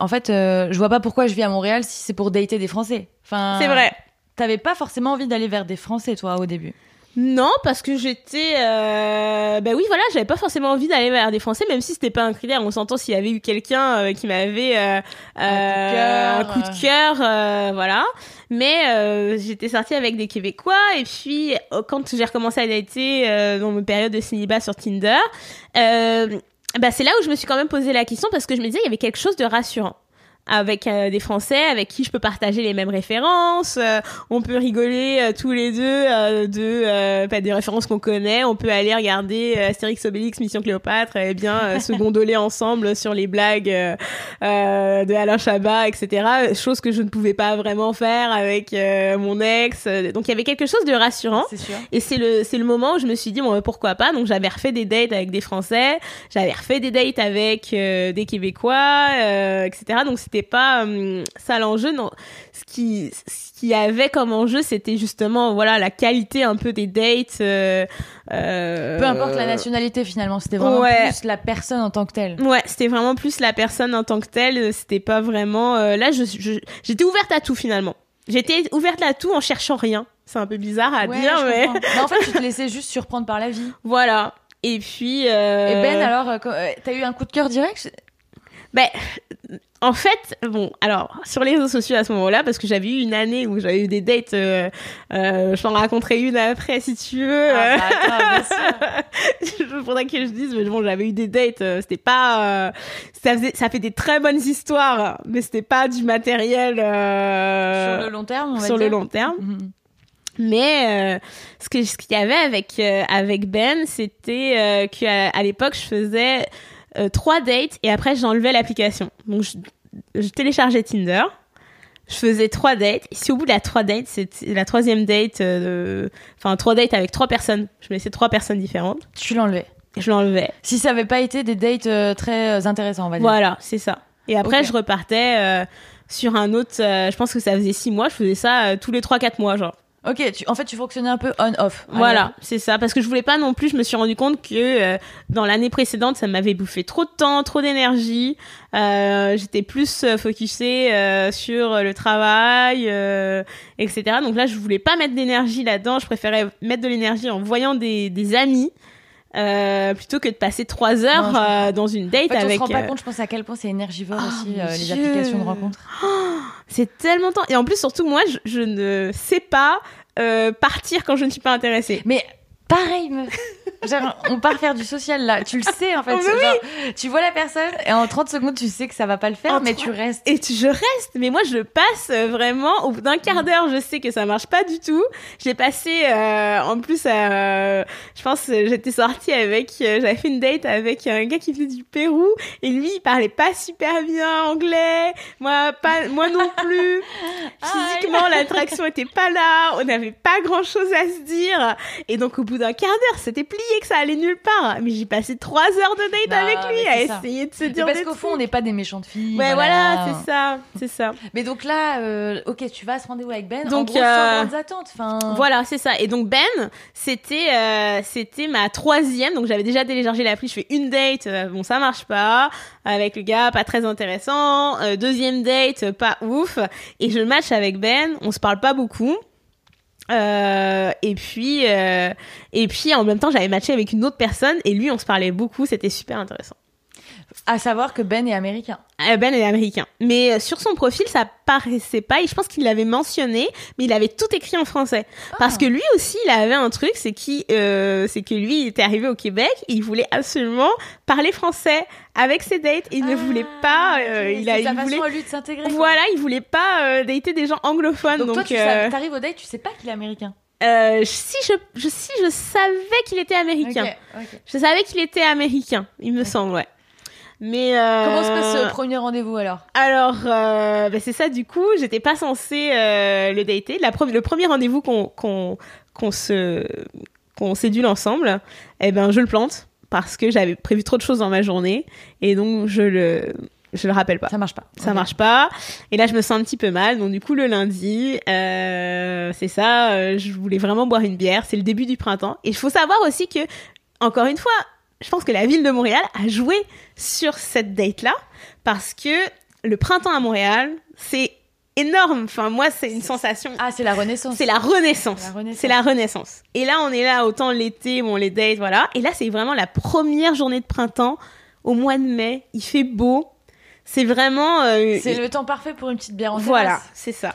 en fait je vois pas pourquoi je vis à Montréal si c'est pour dater des français. Enfin c'est vrai. t'avais pas forcément envie d'aller vers des français toi au début non, parce que j'étais, euh... ben oui, voilà, j'avais pas forcément envie d'aller vers des Français, même si c'était pas un critère. On s'entend s'il y avait eu quelqu'un euh, qui m'avait euh, un coup de cœur, euh, voilà. Mais j'étais sortie avec des Québécois et puis quand j'ai recommencé à dater dans mes périodes de célibat sur Tinder, bah c'est là où je me suis quand même posé la question parce que je me disais il y avait quelque chose de rassurant avec euh, des Français avec qui je peux partager les mêmes références. Euh, on peut rigoler euh, tous les deux de pas des références qu'on connaît. On peut aller regarder Astérix Obélix, Mission Cléopâtre, et bien [laughs] se gondoler ensemble sur les blagues de Alain Chabat, etc. Chose que je ne pouvais pas vraiment faire avec mon ex. Donc il y avait quelque chose de rassurant. Sûr. Et c'est le c'est le moment où je me suis dit bon pourquoi pas? Donc j'avais refait des dates avec des Français, j'avais refait des dates avec des Québécois, etc. Donc c'était pas euh, ça l'enjeu non. Ce qui ce qui avait comme enjeu c'était justement voilà la qualité un peu des dates euh, euh, peu importe la nationalité finalement c'était vraiment plus la personne en tant que telle. Ouais c'était vraiment plus la personne en tant que telle c'était pas vraiment là je j'étais ouverte à tout finalement. J'étais ouverte à tout en cherchant rien. C'est un peu bizarre à dire mais... mais en fait tu te [laughs] laissais juste surprendre par la vie. Voilà. Et puis et Ben alors t'as eu un coup de cœur direct? Ben en fait, bon, alors sur les réseaux sociaux à ce moment-là, parce que j'avais eu une année où j'avais eu des dates, euh, euh, je t'en raconterai une après si tu veux. Ah, bah, [laughs] je faudrait que je dise, mais bon, j'avais eu des dates, euh, c'était pas, ça faisait, ça fait des très bonnes histoires, mais c'était pas du matériel sur le long terme. On va sur le long terme. Mhm. Mais ce que ce qu'il y avait avec avec Ben, c'était qu'à à, l'époque je faisais euh, trois dates et après j'enlevais l'application. Donc je, téléchargeais Tinder, je faisais trois dates. Et si au bout de la trois dates, c'est la troisième date, euh, enfin trois dates avec trois personnes, je me laissais trois personnes différentes. Tu l'enlevais. Je l'enlevais. Si ça avait pas été des dates euh, très intéressants, on va dire. Voilà, c'est ça. Et après, je repartais sur un autre. je pense que ça faisait six mois. Je faisais ça tous les trois quatre mois, genre. Ok, en fait, tu fonctionnais un peu on-off. Voilà, c'est ça. Parce que je voulais pas non plus, je me suis rendu compte que euh, dans l'année précédente, ça m'avait bouffé trop de temps, trop d'énergie. Euh, J'étais plus euh, focusée euh, sur le travail, etc. Donc là, je voulais pas mettre d'énergie là-dedans. Je préférais mettre de l'énergie en voyant des, des amis. Plutôt que de passer trois heures dans une date en fait, avec. On se rend pas compte, je pense à quel point c'est énergivore oh, aussi les applications de rencontres. [gasps] Oh, c'est tellement temps. Et en plus, surtout, moi, je, je ne sais pas euh, partir quand je ne suis pas intéressée. Mais pareil, meuf. Genre, on part faire du social là. Tu le sais en fait. tu vois la personne et en 30 secondes, tu sais que ça va pas le faire, mais tu restes. Et tu, je reste. Mais moi, je passe euh, vraiment. Au bout d'un quart d'heure, je sais que ça marche pas du tout. J'ai passé, euh, en plus, euh, je pense, j'étais sortie avec, j'avais fait une date avec un gars qui venait du Pérou et lui, il parlait pas super bien anglais. Moi, pas, moi non [laughs] plus. Ah, Physiquement, l'attraction était pas là. On n'avait pas grand chose à se dire. Et donc, au bout d'un quart d'heure, c'était plié que ça allait nulle part. Mais j'ai passé trois heures de date avec lui à essayer de se dire. parce qu'au fond, on n'est pas des méchantes filles. Ouais, voilà, c'est ça, c'est ça. Mais donc là, euh, ok, tu vas à ce rendez-vous avec Ben. Donc, en gros, euh... sans attentes. Enfin. Voilà, c'est ça. Et donc Ben, c'était, euh, c'était ma troisième. Donc j'avais déjà téléchargé l'appli. Je fais une date. Euh, bon, ça marche pas avec le gars, pas très intéressant. Deuxième date, pas ouf. Et je match avec Ben. On se parle pas beaucoup. Euh, et puis, euh, et puis en même temps, j'avais matché avec une autre personne et lui, on se parlait beaucoup. C'était super intéressant. À savoir que Ben est américain. Euh, ben est américain. Mais euh, sur son profil, ça paraissait pas. Et je pense qu'il l'avait mentionné, mais il avait tout écrit en français. Parce ah. que lui aussi, il avait un truc, c'est qui, euh, c'est que lui, il était arrivé au Québec, et il voulait absolument parler français avec ses dates. il ne voulait ah, pas. Euh, il a, il voulait. À lui de s'intégrer. Voilà, il voulait pas euh, dater des gens anglophones. Donc, donc toi, tu arrives au date, tu sais pas qu'il est américain. Euh, si je, je, si je savais qu'il était américain. Je savais qu'il était américain, il me semble, ouais. Mais euh... comment se passe ce premier rendez-vous alors Alors, euh, bah c'est ça. Du coup, j'étais pas censée euh, le dater. La le premier rendez-vous qu'on qu'on qu'on se qu'on sédule ensemble, eh ben je le plante parce que j'avais prévu trop de choses dans ma journée et donc je le je le rappelle pas. Ça marche pas. Ça marche pas. Et là, je me sens un petit peu mal. Donc, du coup, le lundi, euh, c'est ça. Euh, je voulais vraiment boire une bière. C'est le début du printemps. Et il faut savoir aussi que, encore une fois, je pense que la ville de Montréal a joué sur cette date-là parce que le printemps à Montréal, c'est énorme. Enfin, moi, c'est une sensation. Ah, c'est la renaissance. C'est la renaissance. C'est la renaissance. Et là, on est là, autant l'été, bon, les dates, voilà. Et là, c'est vraiment la première journée de printemps au mois de mai. Il fait beau. C'est vraiment. Euh, c'est le temps parfait pour une petite bière en Voilà, c'est ça.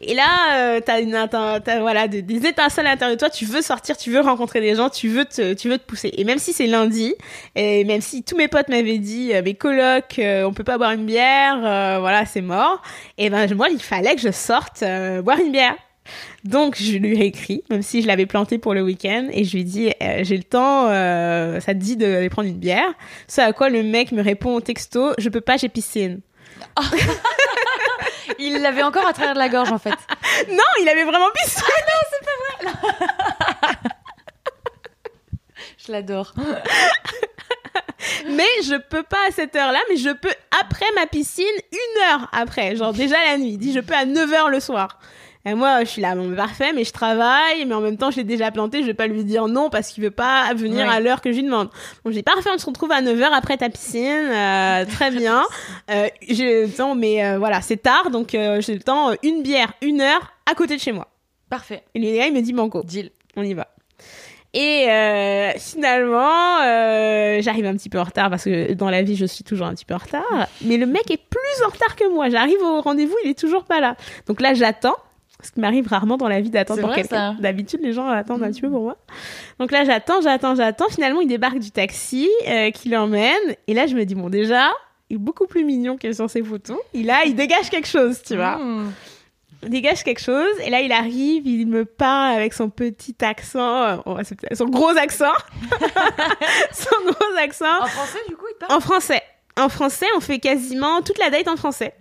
Et là, euh, t'as une, as, voilà, des, étincelles à l'intérieur de toi. Tu veux sortir, tu veux rencontrer des gens, tu veux te, tu veux te pousser. Et même si c'est lundi, et même si tous mes potes m'avaient dit, euh, mes colocs, euh, on peut pas boire une bière, euh, voilà, c'est mort. Et ben moi, il fallait que je sorte boire une bière. Donc je lui ai écrit, même si je l'avais planté pour le week-end, et je lui ai dit j'ai le temps, ça te dit d'aller prendre une bière. Ce à quoi le mec me répond au texto je peux pas, j'ai piscine. [laughs] il l'avait encore à travers de la gorge en fait. [laughs] Non, il avait vraiment pissé. Ah non, c'est pas vrai. [laughs] je l'adore. mais je peux pas à cette heure-là, mais je peux après ma piscine, une heure après, genre déjà la nuit. Dit je peux à 9 h le soir. Et moi, je suis là, bon, parfait, mais je travaille, mais en même temps, je l'ai déjà planté, je vais pas lui dire non parce qu'il veut pas venir à l'heure que je lui demande. Bon, j'ai parfait, on se retrouve à 9h après ta piscine, euh, [laughs] très bien. Euh, j'ai le temps, mais euh, voilà, c'est tard, donc euh, j'ai le temps, euh, une bière, une heure, à côté de chez moi. Parfait. Et le gars, il me dit banco. Deal. On y va. Et euh, finalement, euh, j'arrive un petit peu en retard parce que dans la vie, je suis toujours un petit peu en retard. Mais le mec est plus en retard que moi. J'arrive au rendez-vous, il est toujours pas là. Donc là, j'attends ce qui m'arrive rarement dans la vie d'attendre pour quelqu'un. D'habitude, les gens attendent un petit peu pour moi. Donc là, j'attends, j'attends, j'attends. Finalement, il débarque du taxi euh, qui l'emmène. Et là, je me dis, bon, déjà, il est beaucoup plus mignon que sur ses photos. Il a, il dégage quelque chose, tu vois. Hmm. Il dégage quelque chose. Et là, il arrive, il me parle avec son petit accent, euh, son gros accent. [laughs] son gros accent. En français, du coup, il parle? En français. En français, on fait quasiment toute la date en français.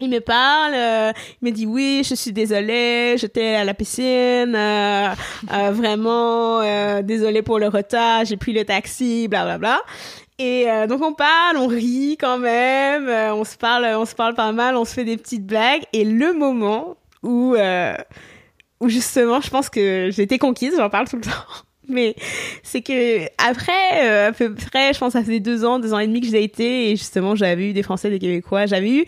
Il me parle, euh, il me dit oui, je suis désolée, j'étais à la piscine, euh, euh, [laughs] vraiment euh, désolée pour le retard, j'ai pris le taxi, bla bla bla. Et euh, donc on parle, on rit quand même, euh, on se parle, on se parle pas mal, on se fait des petites blagues. Et le moment où euh, où justement, je pense que j'ai été conquise, j'en parle tout le [laughs] temps. Mais c'est que après, euh, à peu près, je pense ça faisait deux ans, deux ans et demi que j'ai été, et justement, j'avais eu des Français, des Québécois, j'avais eu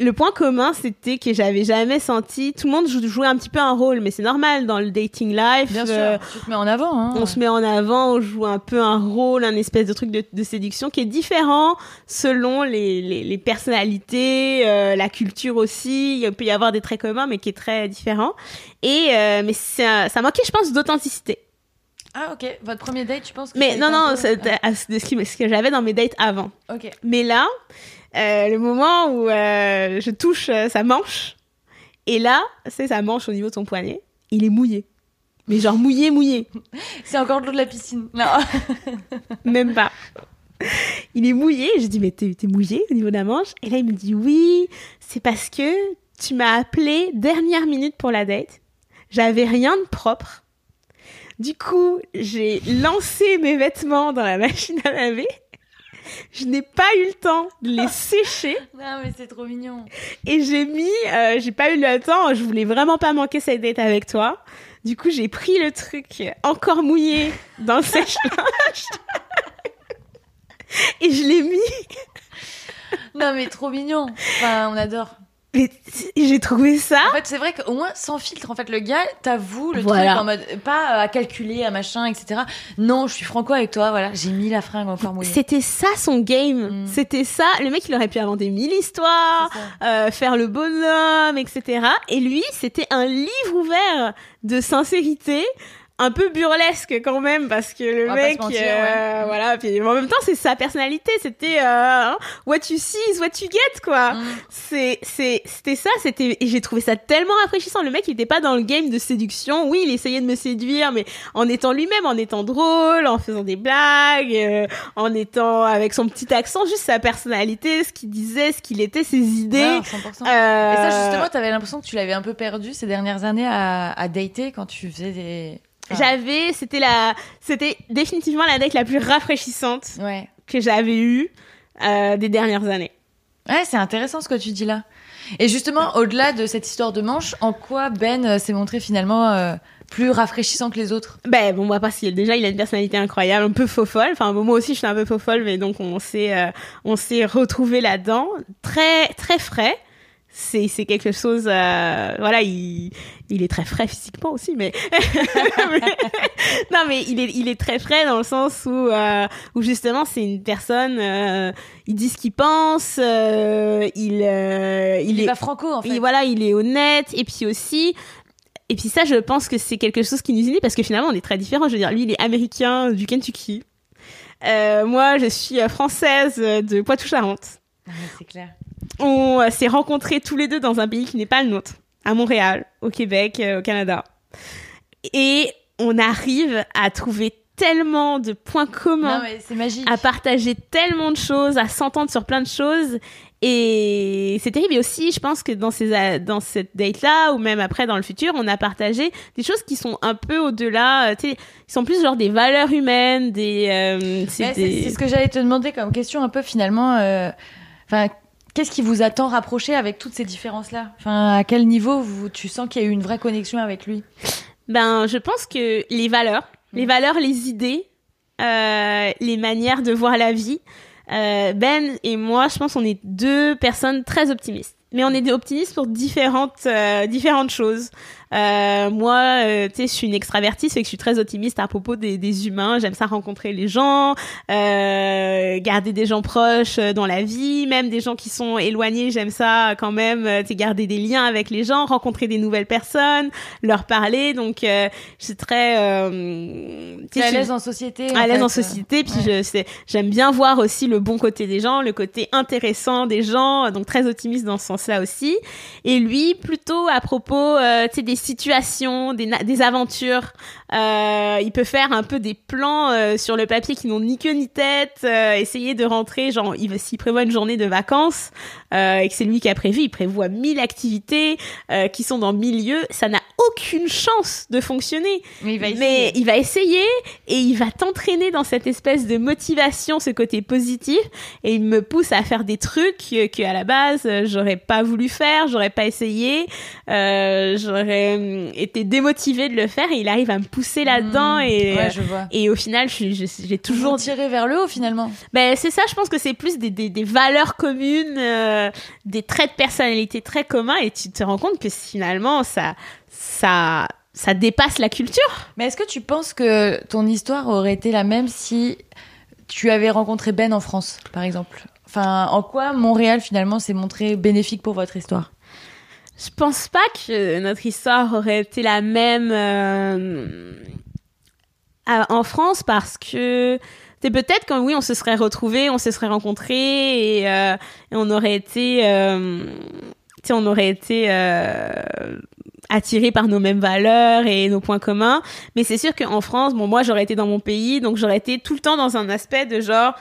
le point commun, c'était que j'avais jamais senti. Tout le monde jou- jouait un petit peu un rôle, mais c'est normal dans le dating life. Bien euh, sûr, tu te mets en avant. Hein. on se met en avant, on joue un peu un rôle, un espèce de truc de, de séduction qui est différent selon les, les, les personnalités, euh, la culture aussi. Il peut y avoir des traits communs, mais qui est très différent. Et euh, mais ça, ça manquait, je pense, d'authenticité. Ah ok, votre premier date, tu penses que Mais non, non, peu- de ce, que j'avais dans mes dates avant. Ah, Ok. Mais là, le moment où euh, je touche euh, sa manche, et là, c'est sa manche au niveau de son poignet, il est mouillé. Mais genre mouillé, mouillé. [laughs] C'est encore de l'eau de la piscine. Non. [laughs] Même pas. Il est mouillé. J'ai dit, mais t'es t'es mouillé au niveau de la manche Et là, il me dit, oui, c'est parce que tu m'as appelé dernière minute pour la date. J'avais rien de propre. Du coup, j'ai lancé mes vêtements dans la machine à laver. Je n'ai pas eu le temps de les [laughs] sécher non mais c'est trop mignon. et j'ai mis, euh, j'ai pas eu le temps. Je voulais vraiment pas manquer cette date avec toi. Du coup, j'ai pris le truc encore mouillé dans le [laughs] sèche-linge et je l'ai mis. Non mais trop mignon. Enfin, on adore. Mais j'ai trouvé ça. En fait, c'est vrai qu'au moins sans filtre, en fait, le gars t'avoue le Voilà. truc en mode pas à calculer, à machin, etc. Non, je suis franco avec toi. Voilà, j'ai mis la fringue encore mouillée. C'était ça son game. Mm. C'était ça. Le mec, il aurait pu inventer mille histoires, euh, faire le bonhomme, etc. Et lui, c'était un livre ouvert de sincérité. Un peu burlesque quand même parce que le On mec, mentir, euh, ouais. voilà. Puis en même temps, c'est sa personnalité. C'était euh, hein, what you see is what you get, quoi. Mm. C'est, c'est, c'était ça, c'était, et j'ai trouvé ça tellement rafraîchissant. Le mec, il était pas dans le game de séduction. Oui, il essayait de me séduire, mais en étant lui-même, en étant drôle, en faisant des blagues, euh, en étant avec son petit accent, juste sa personnalité, ce qu'il disait, ce qu'il était, ses idées. Ouais, 100%. Euh, Et ça, justement, t'avais l'impression que tu l'avais un peu perdu ces dernières années à, à dater quand tu faisais des. Enfin, j'avais, c'était la, c'était définitivement la date la plus rafraîchissante Ouais. que j'avais eue euh, des dernières années. Ouais, c'est intéressant ce que tu dis là. Et justement, au-delà de cette histoire de manche, en quoi Ben euh, s'est montré finalement euh, plus rafraîchissant que les autres? Ben bon moi parce qu'il déjà il a une personnalité incroyable, un peu faux folle. Enfin bon, moi aussi je suis un peu faux folle, mais donc on s'est euh, on s'est retrouvé là-dedans, très très frais. C'est c'est quelque chose euh, voilà il il est très frais physiquement aussi mais, [laughs] non mais il est il est très frais dans le sens où euh, où justement c'est une personne euh, il dit ce qu'il pense il euh, Il, est pas franco en fait. et voilà, il est honnête. Et puis aussi, et puis ça, je pense que c'est quelque chose qui nous unit parce que finalement, on est très différents. Je veux dire, lui, il est américain du Kentucky. Moi, je suis française de Poitou-Charentes. C'est clair. On euh, s'est rencontrés tous les deux dans un pays qui n'est pas le nôtre, à Montréal, au Québec, euh, au Canada. Et on arrive à trouver tellement de points communs Non mais c'est magique. à partager tellement de choses, à s'entendre sur plein de choses. Et c'est terrible. Et aussi, je pense que dans, ces, dans cette date-là, ou même après dans le futur, on a partagé des choses qui sont un peu au-delà, euh, qui sont plus genre des valeurs humaines, des... euh, c'est des- ce que j'allais te demander comme question un peu finalement. euh, Enfin, qu'est-ce qui vous a tant rapproché avec toutes ces différences-là? Enfin, à quel niveau vous, tu sens qu'il y a eu une vraie connexion avec lui? Ben, je pense que les valeurs, les valeurs, les idées, euh, les manières de voir la vie. euh, ben et moi, je pense qu'on est deux personnes très optimistes. Mais on est des optimistes pour différentes euh, différentes choses. Euh, moi, euh, tu sais, je suis une extravertie, fait que je suis très optimiste à propos des, des humains. J'aime ça rencontrer les gens, euh, garder des gens proches euh, dans la vie, même des gens qui sont éloignés. J'aime ça quand même, euh, tu sais, garder des liens avec les gens, rencontrer des nouvelles personnes, leur parler. Donc, euh, je suis très euh, tu à l'aise en société à l'aise en société puis ouais. je j'aime bien voir aussi le bon côté des gens le côté intéressant des gens donc très optimiste dans ce sens-là aussi et lui plutôt à propos euh, tu sais des situations, des, aventures. Euh, il peut faire un peu des plans euh, sur le papier qui n'ont ni queue ni tête, euh, essayer de rentrer, genre, il s'il prévoit une journée de vacances euh, et que c'est lui qui a prévu, il prévoit mille activités qui sont dans mille lieux, ça n'a aucune chance de fonctionner. Mais il va essayer, Mais il va essayer et il va t'entraîner dans cette espèce de motivation, ce côté positif, et il me pousse à faire des trucs que, à la base j'aurais pas voulu faire, j'aurais pas essayé, j'aurais hum, été démotivée de le faire, et il arrive à me pousser là-dedans Mmh. et Ouais, je vois. et au final j'ai Toujours toujours tiré vers le haut finalement. ben c'est ça je pense que c'est plus des, des, des valeurs communes euh, des traits de personnalité très communs et tu te rends compte que finalement ça ça ça dépasse la culture. Mais est-ce que tu penses que ton histoire aurait été la même si tu avais rencontré Ben en France, par exemple? Enfin, en quoi Montréal finalement s'est montré bénéfique pour votre histoire? Je pense pas que notre histoire aurait été la même euh, en France parce que c'est peut-être quand oui on se serait retrouvés on se serait rencontrés et, euh, et on aurait été euh, tu sais on aurait été euh, attirés par nos mêmes valeurs et nos points communs mais c'est sûr qu'en France bon moi j'aurais été dans mon pays donc j'aurais été tout le temps dans un aspect de genre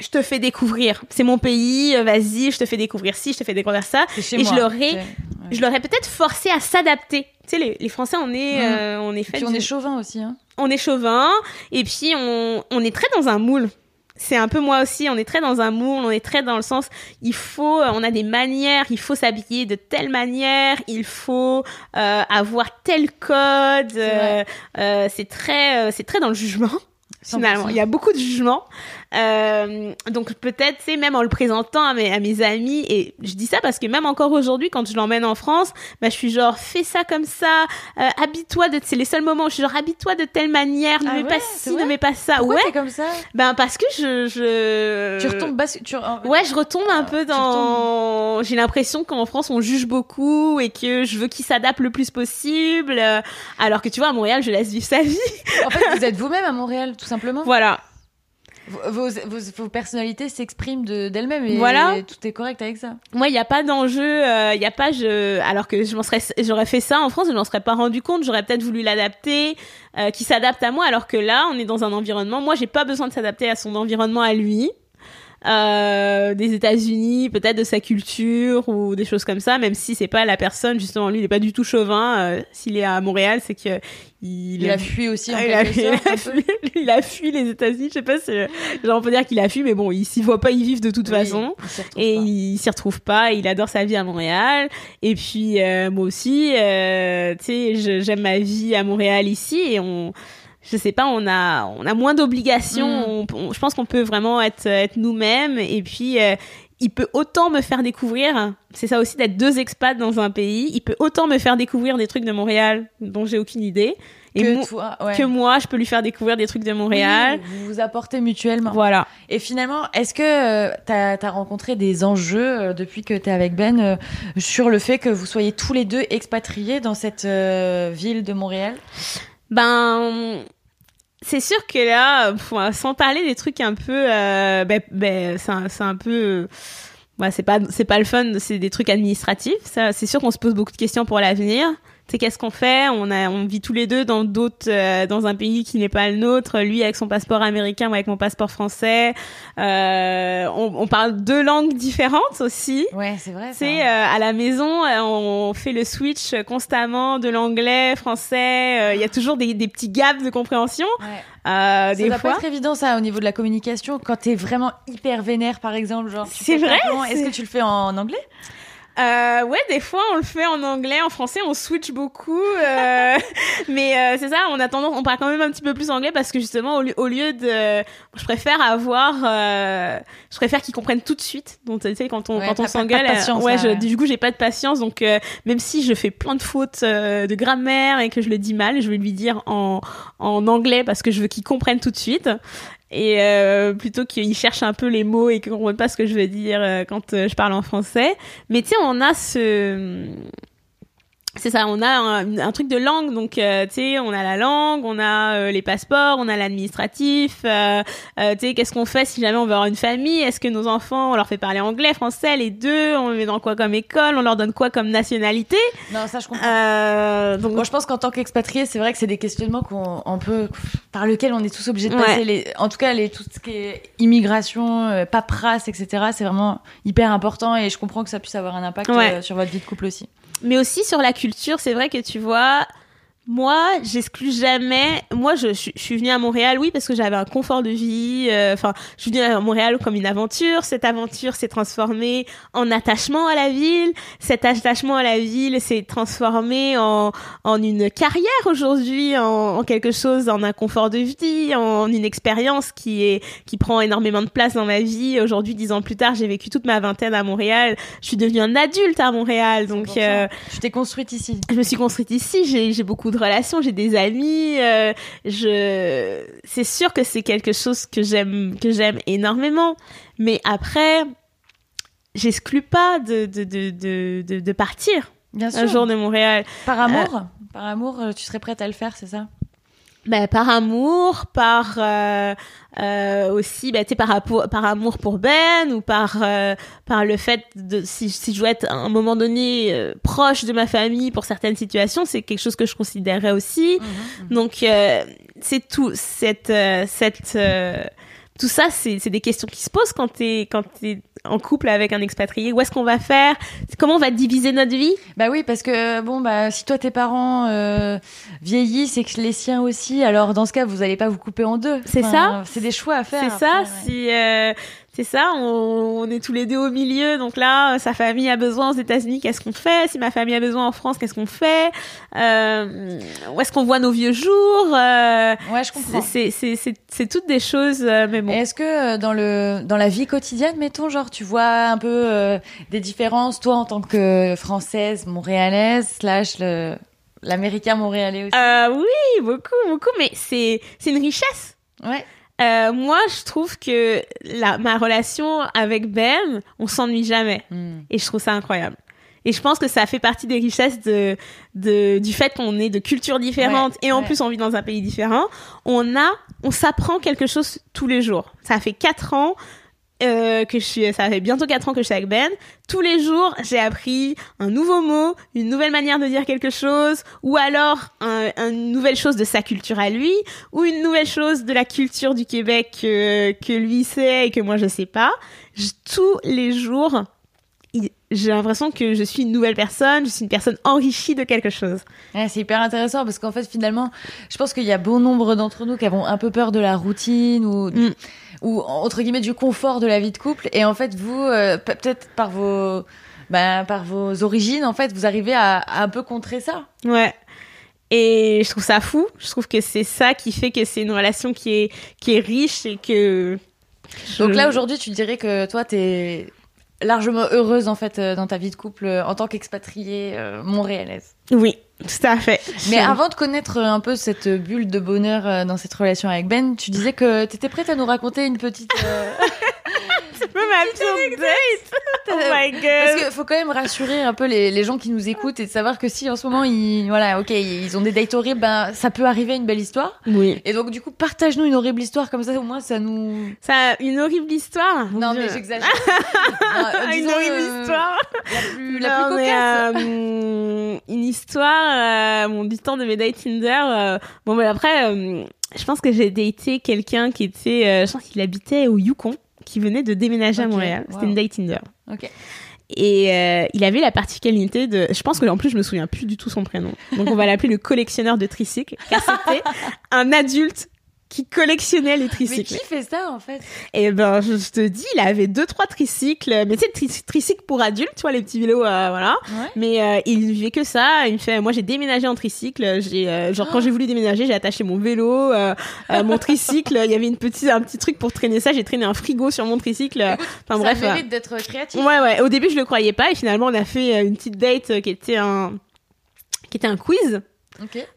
je te fais découvrir c'est mon pays euh, vas-y je te fais découvrir ci je te fais découvrir ça chez Et je l'aurais- ouais. je l'aurais peut-être forcé à s'adapter. Tu sais, les, les Français, on est, Mhm. euh, on est fait, Puis on du- est chauvin aussi. Hein. on est chauvin, et puis on, on est très dans un moule. C'est un peu moi aussi, on est très dans un moule, on est très dans le sens, il faut, on a des manières, il faut s'habiller de telle manière, il faut euh, avoir tel code, euh, euh, c'est très, euh, c'est très dans le jugement. Finalement, 100%. il y a beaucoup de jugement. Euh, donc peut-être, c'est même en le présentant à mes, à mes amis, et je dis ça parce que même encore aujourd'hui, quand je l'emmène en France, bah, je suis genre, fais ça comme ça, euh, habille-toi de, c'est les seuls moments où je suis genre, habille-toi de telle manière, ne Ah mets ouais, pas ci, ne mets pas ça. Pourquoi ouais, comme ça? Ben parce que je, je... Tu retombes bas. Tu... Ouais, je retombe un peu tu dans. J'ai l'impression qu'en France on juge beaucoup et que je veux qu'il s'adapte le plus possible, euh, alors que tu vois à Montréal je laisse vivre sa vie. En fait, vous [laughs] êtes vous-même à Montréal, tout simplement. Voilà. Vos, vos, vos- personnalités s'expriment de- d'elles-mêmes et, Voilà. et tout est correct avec ça. Moi, il n'y a pas d'enjeu, il y a pas je alors que je m'en serais j'aurais fait ça en France, je m'en serais pas rendu compte, j'aurais peut-être voulu l'adapter euh, qui s'adapte à moi alors que là, on est dans un environnement, moi j'ai pas besoin de s'adapter à son environnement à lui. Euh, des États-Unis, peut-être de sa culture ou des choses comme ça, même si c'est pas la personne justement lui, il est pas du tout chauvin. euh, S'il est à Montréal, c'est que il, Il a fui aussi en Ah, il, a, il fui, il a fui les États-Unis. Je sais pas si genre on peut dire qu'il a fui, mais bon, il s'y voit pas y vivre de toute Oui, façon. Et pas. il s'y retrouve pas, il adore sa vie à Montréal. Et puis euh, moi aussi, tu sais, j'aime ma vie à Montréal ici et on, je sais pas, on a, on a moins d'obligations. Mm. On- on- je pense qu'on peut vraiment être, être nous-mêmes. Et puis euh, il peut autant me faire découvrir. C'est ça aussi d'être deux expats dans un pays. Il peut autant me faire découvrir des trucs de Montréal dont j'ai aucune idée. Et que mo- toi, ouais. que moi, je peux lui faire découvrir des trucs de Montréal. Oui, vous vous apportez mutuellement. Voilà. Et finalement, est-ce que euh, t'as as rencontré des enjeux euh, depuis que t'es avec Ben euh, sur le fait que vous soyez tous les deux expatriés dans cette ville de Montréal? Ben, c'est sûr que là, sans parler des trucs un peu, euh, ben, ben, c'est un, peu, c'est pas, c'est pas le fun, c'est des trucs administratifs. C'est sûr qu'on se pose beaucoup de questions pour l'avenir. Tu sais, qu'est-ce qu'on fait? On a, on vit tous les deux dans d'autres, euh, dans un pays qui n'est pas le nôtre. Lui avec son passeport américain, moi avec mon passeport français. Euh, on, on parle deux langues différentes aussi. Ouais, c'est vrai. Tu sais, euh, à la maison, euh, on fait le switch constamment de l'anglais, français. euh, Il y a toujours des, des petits gaps de compréhension. Ouais. Euh, Ça des doit fois. pas être évident ça au niveau de la communication quand t'es vraiment hyper vénère par exemple genre. C'est vrai. Est-ce c'est- que tu le fais en anglais? Euh, ouais, des fois on le fait en anglais, en français on switch beaucoup, euh, [laughs] mais euh, c'est ça, on a tendance, on parle quand même un petit peu plus anglais parce que justement au lieu, au lieu de, je préfère avoir, euh, je préfère qu'ils comprennent tout de suite. Donc tu sais quand on Ouais, quand on s'engueule, ouais, je- ouais. du coup j'ai pas de patience, donc euh, même si je fais plein de fautes euh, de grammaire et que je le dis mal, je vais lui dire en en anglais parce que je veux qu'il comprenne tout de suite. Et euh, plutôt qu'il cherche un peu les mots et qu'il ne pas ce que je veux dire euh, quand euh, je parle en français. Mais sais, on a ce c'est ça, on a un, un, truc de langue, donc euh, tu sais, on a la langue, on a euh, les passeports, on a l'administratif. Euh, euh tu sais, qu'est-ce qu'on fait si jamais on veut avoir une famille? Est-ce que nos enfants, on leur fait parler anglais, français, les deux On les met dans quoi comme école? On leur donne quoi comme nationalité? Non, ça je comprends. donc moi, je pense qu'en tant qu'expatrié, c'est vrai que c'est des questionnements qu'on peut par lesquels on est tous obligés de passer. Les, en tout cas, les tout ce qui est immigration, paperasse, etc. C'est vraiment hyper important et je comprends que ça puisse avoir un impact sur votre vie de couple aussi mais aussi sur la culture, c'est vrai que tu vois, moi, j'exclus jamais. Moi, je, je, suis venue à Montréal, oui, parce que j'avais un confort de vie. Euh, enfin, je suis venue à Montréal comme une aventure. Cette aventure s'est transformée en attachement à la ville. Cet attachement à la ville s'est transformé en, en une carrière aujourd'hui, en, en, quelque chose, en un confort de vie, en une expérience qui est qui prend énormément de place dans ma vie. Aujourd'hui, dix ans plus tard, j'ai vécu toute ma vingtaine à Montréal. Je suis devenue un adulte à Montréal, donc. Euh, tu t'es construite ici. Je me suis construite ici. J'ai j'ai beaucoup de relation, j'ai des amis. Euh, je, c'est sûr que c'est quelque chose que j'aime, que j'aime énormément. Mais après, j'exclus pas de de, de, de, de, partir Bien sûr. un jour de Montréal. Par amour, euh, par amour, euh, tu serais prête à le faire, c'est ça? Ben, par amour, par euh, euh, aussi, ben, par, par amour pour Ben ou par euh, par le fait de si, si je dois être à un moment donné euh, proche de ma famille pour certaines situations, c'est quelque chose que je considérerais aussi. Mhm, mhm. Donc euh, c'est tout cette cette tout ça, c'est des questions qui se posent quand t'es quand t'es en couple avec un expatrié. Où est-ce qu'on va faire? Comment on va diviser notre vie? Bah oui, parce que bon, bah si toi tes parents euh, vieillissent et que les siens aussi, alors dans ce cas, vous allez pas vous couper en deux. C'est ça. C'est des choix à faire. C'est ça. Si euh, c'est ça, on, est tous les deux au milieu. Donc là, sa famille a besoin aux États-Unis, qu'est-ce qu'on fait? Si ma famille a besoin en France, qu'est-ce qu'on fait? Euh, Où est-ce qu'on voit nos vieux jours? Euh, Ouais, je comprends. C'est toutes des choses, euh, mais bon. Est-ce que euh, dans le dans la vie quotidienne, mettons, genre, tu vois un peu des différences, toi en tant que française, montréalaise, slash le l'américain montréalais aussi? Oui, beaucoup, beaucoup, mais c'est c'est une richesse. Ouais. Euh, moi, je trouve que la, ma relation avec Ben, on s'ennuie jamais. Hmm. Et je trouve ça incroyable. Et je pense que ça fait partie des richesses de, de du fait qu'on est de cultures différentes et en plus on vit dans un pays différent. On a, on s'apprend quelque chose tous les jours. Ça fait quatre ans euh, que je suis, ça fait bientôt 4 ans que je suis avec Ben. Tous les jours, j'ai appris un nouveau mot, une nouvelle manière de dire quelque chose, ou alors un, une nouvelle chose de sa culture à lui, ou une nouvelle chose de la culture du Québec que, que lui sait et que moi je sais pas. tous les jours, j'ai l'impression que je suis une nouvelle personne, je suis une personne enrichie de quelque chose. Ouais, c'est hyper intéressant parce qu'en fait, finalement, je pense qu'il y a bon nombre d'entre nous qui avons un peu peur de la routine ou, mm. Ou entre guillemets du confort de la vie de couple. Et en fait, vous, euh, peut-être par vos, bah, par vos origines, en fait, vous arrivez à, à un peu contrer ça. Ouais. Et je trouve ça fou. Je trouve que c'est ça qui fait que c'est une relation qui est, qui est riche et que. Donc là, aujourd'hui, tu dirais que toi, t'es largement heureuse en fait euh, dans ta vie de couple euh, en tant qu'expatriée euh, montréalaise. Oui, tout à fait. Mais avant de connaître un peu cette bulle de bonheur dans cette relation avec Ben, tu disais que tu étais prête à nous raconter une petite [laughs] ma date. Oh my god. Parce qu'il faut quand même rassurer un peu les, les, gens qui nous écoutent et de savoir que si en ce moment ils, voilà, ok, ils ont des dates horribles, ben ça peut arriver à une belle histoire. Oui. Et donc du coup, partage-nous une horrible histoire comme ça, au moins ça nous. Ça, une horrible histoire? Non mais j'exagère. [laughs] une horrible euh, histoire? La plus, la plus cocasse. Euh, une histoire, euh, du temps de mes dates Tinder. Euh, bon, mais après, je pense que j'ai daté quelqu'un qui était, je pense qu'il habitait au Yukon qui venait de déménager à Montréal. C'était une date Tinder. Et euh, il avait la particularité de, je pense que en plus je me souviens plus du tout son prénom. Donc on va [laughs] l'appeler le collectionneur de tricycles, car c'était un adulte qui collectionnait les tricycles. Mais qui fait ça en fait? Eh ben je te dis, il avait deux trois tricycles, mais c'est tri tricycles pour adultes, tu vois les petits vélos, euh, voilà. Mais euh, il vivait que ça. Il me fait, moi j'ai déménagé en tricycle. J'ai euh, genre quand j'ai voulu déménager, j'ai attaché mon vélo, mon tricycle. Il y avait une petite un petit truc pour traîner ça. J'ai traîné un frigo sur mon tricycle. enfin bref. Ça mérite d'être créatif. Ouais ouais. Au début je le croyais pas et finalement on a fait une petite date qui était un qui était un quiz.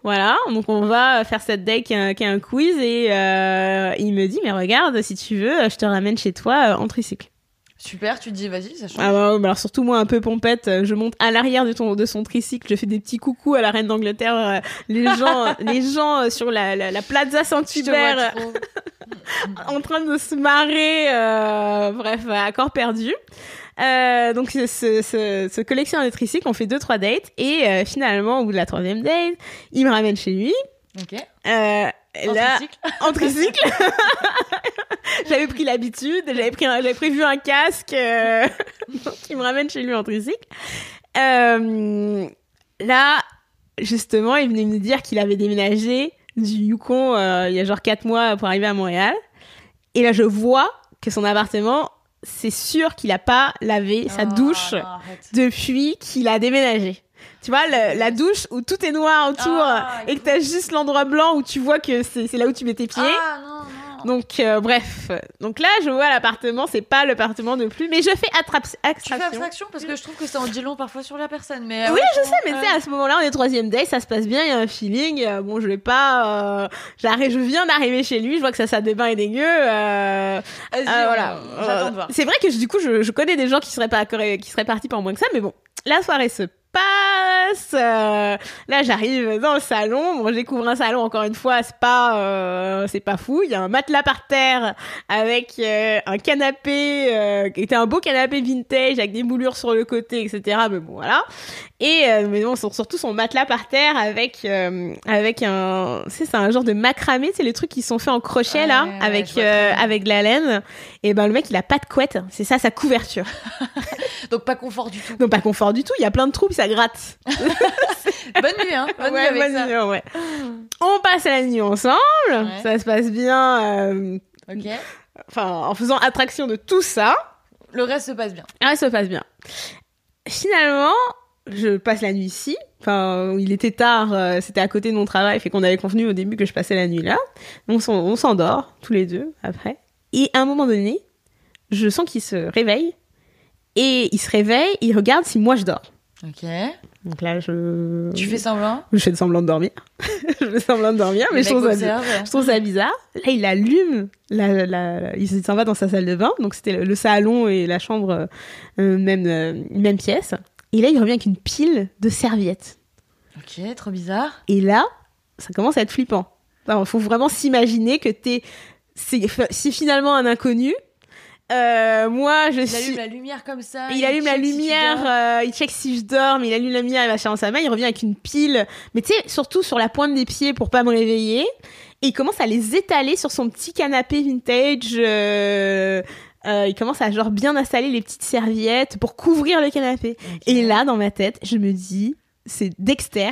Voilà, donc on va faire cette deck qui est un, quiz et euh, il me dit mais regarde si tu veux, je te ramène chez toi euh, en tricycle. Super, tu te dis, vas-y, ça change. Ah bah, bah alors surtout moi un peu pompette, euh, je monte à l'arrière de, ton, de son tricycle, je fais des petits coucous à la reine d'Angleterre, les [laughs] gens, les gens sur la, la, la Plaza Saint-Hubert [laughs] en train de se marrer, euh, bref, à corps perdu. Euh, donc ce, ce, ce, collectionneur de tricycles, on fait deux trois dates et euh, finalement au bout de la troisième date, il me ramène chez lui. Ok. Euh, En là, tricycle. en tricycle. [laughs] j'avais pris l'habitude, j'avais pris, un- j'avais prévu un casque, euh, [laughs] donc il me ramène chez lui en tricycle. Là, justement, il venait me dire qu'il avait déménagé du Yukon il y a genre quatre mois pour arriver à Montréal. Et là, je vois que son appartement, c'est sûr qu'il a pas lavé sa Oh, douche non, depuis qu'il a déménagé. Tu vois, le- la douche où tout est noir autour Ah, et que t'as juste l'endroit blanc où tu vois que c'est c'est là où tu mets tes pieds. Ah, non, non. Donc, euh, bref. Donc là, je vois l'appartement, c'est pas l'appartement de plus, mais je fais attrape Tu fais abstraction. abstraction parce que je trouve que ça en dit long parfois sur la personne. Mais euh, Oui, ouais, je sais, mais euh, tu sais, à ce moment-là, on est troisième date, ça se passe bien, il y a un feeling. euh, bon, je vais pas. Euh, j'arrive, je viens d'arriver chez lui, je vois que sa salle de bain est dégueu. Euh, euh, voilà. J'attends Euh, de voir. C'est vrai que je- du coup, je, je connais des gens qui seraient pas qui seraient partis pour moins que ça, mais bon, la soirée se passe. euh, là, j'arrive dans le salon. Bon, je découvre un salon encore une fois, c'est pas euh, c'est pas fou. Il y a un matelas par terre avec euh, un canapé euh, qui était un beau canapé vintage avec des moulures sur le côté, etc. Mais bon, voilà. Et euh, mais bon, sur- surtout son matelas par terre avec euh, avec un c'est c'est un genre de macramé, c'est les trucs qui sont faits en crochet Ouais, là ouais, avec euh, avec de la laine. Et ben le mec, il a pas de couette, c'est ça sa couverture. [laughs] Donc pas confort du tout. Donc pas confort du tout, il y a plein de trous, ça gratte. [laughs] Bonne nuit, hein. Bonne Ouais, nuit avec bonne ça. nuit, ouais. On passe la nuit ensemble, Ouais. ça se passe bien, euh, Ok. enfin en faisant attraction de tout ça, Le reste se passe bien. ah, ça se passe bien. Finalement, je passe la nuit ici. Enfin, il était tard, euh, c'était à côté de mon travail, fait qu'on avait convenu au début que je passais la nuit là. On s'endort tous les deux après. Et à un moment donné, je sens qu'il se réveille. Et il se réveille, il regarde si moi je dors. Ok. Donc là, je. Tu fais semblant? Je fais semblant de dormir. [laughs] je fais semblant de dormir, mais je trouve, ça, je trouve ça bizarre. Là, il allume, la, la, la- il s'en va dans sa salle de bain, donc c'était le, salon et la chambre, euh, même, euh, même pièce. Et là, il revient avec une pile de serviettes. Ok, trop bizarre. Et là, ça commence à être flippant. Il faut vraiment s'imaginer que t'es, c'est finalement un inconnu. Euh, moi, je Il suis. allume la lumière comme ça. Il allume la si lumière, euh, il check si je dors, mais il allume la lumière, il va chercher dans sa main, il revient avec une pile, mais tu sais, surtout sur la pointe des pieds pour pas me réveiller, et il commence à les étaler sur son petit canapé vintage, euh, euh, il commence à genre bien installer les petites serviettes pour couvrir le canapé. Et là, dans ma tête, je me dis, c'est Dexter,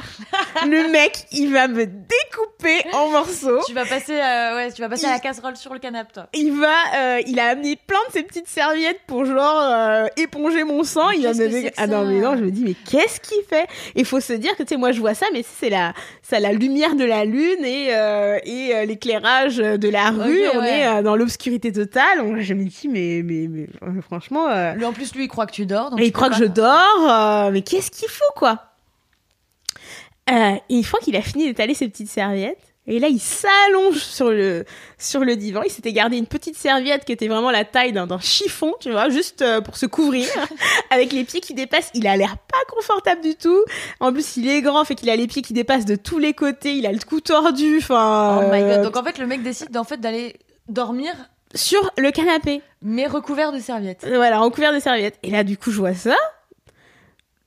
le mec, il va me découper en morceaux. Tu vas passer, euh, ouais, tu vas passer à la casserole sur le canapé, toi. Il va, euh, il a amené plein de ces petites serviettes pour genre euh, éponger mon sang. Mais il va me ah non ça mais non, je me dis mais qu'est-ce qu'il fait? Il faut se dire que tu sais moi je vois ça, mais c'est la, c'est la lumière de la lune et et l'éclairage de la rue. On ouais. est dans l'obscurité totale. On- je me dis mais mais, mais franchement. Lui, en plus, lui, il croit que tu dors. Donc et il croit que je dors, mais qu'est-ce qu'il faut, quoi? Euh, et Une fois qu'il a fini d'étaler ses petites serviettes, et là, il s'allonge sur le, sur le divan. Il s'était gardé une petite serviette qui était vraiment la taille d'un chiffon, tu vois, juste euh, pour se couvrir, [laughs] avec les pieds qui dépassent. Il a l'air pas confortable du tout. En plus, il est grand, fait qu'il a les pieds qui dépassent de tous les côtés. Il a le cou tordu, enfin... Oh my euh, god. Donc en fait, le mec décide en fait d'aller dormir, Sur le canapé. mais recouvert de serviettes. Voilà, en couvert de serviettes. Et là, du coup, je vois ça.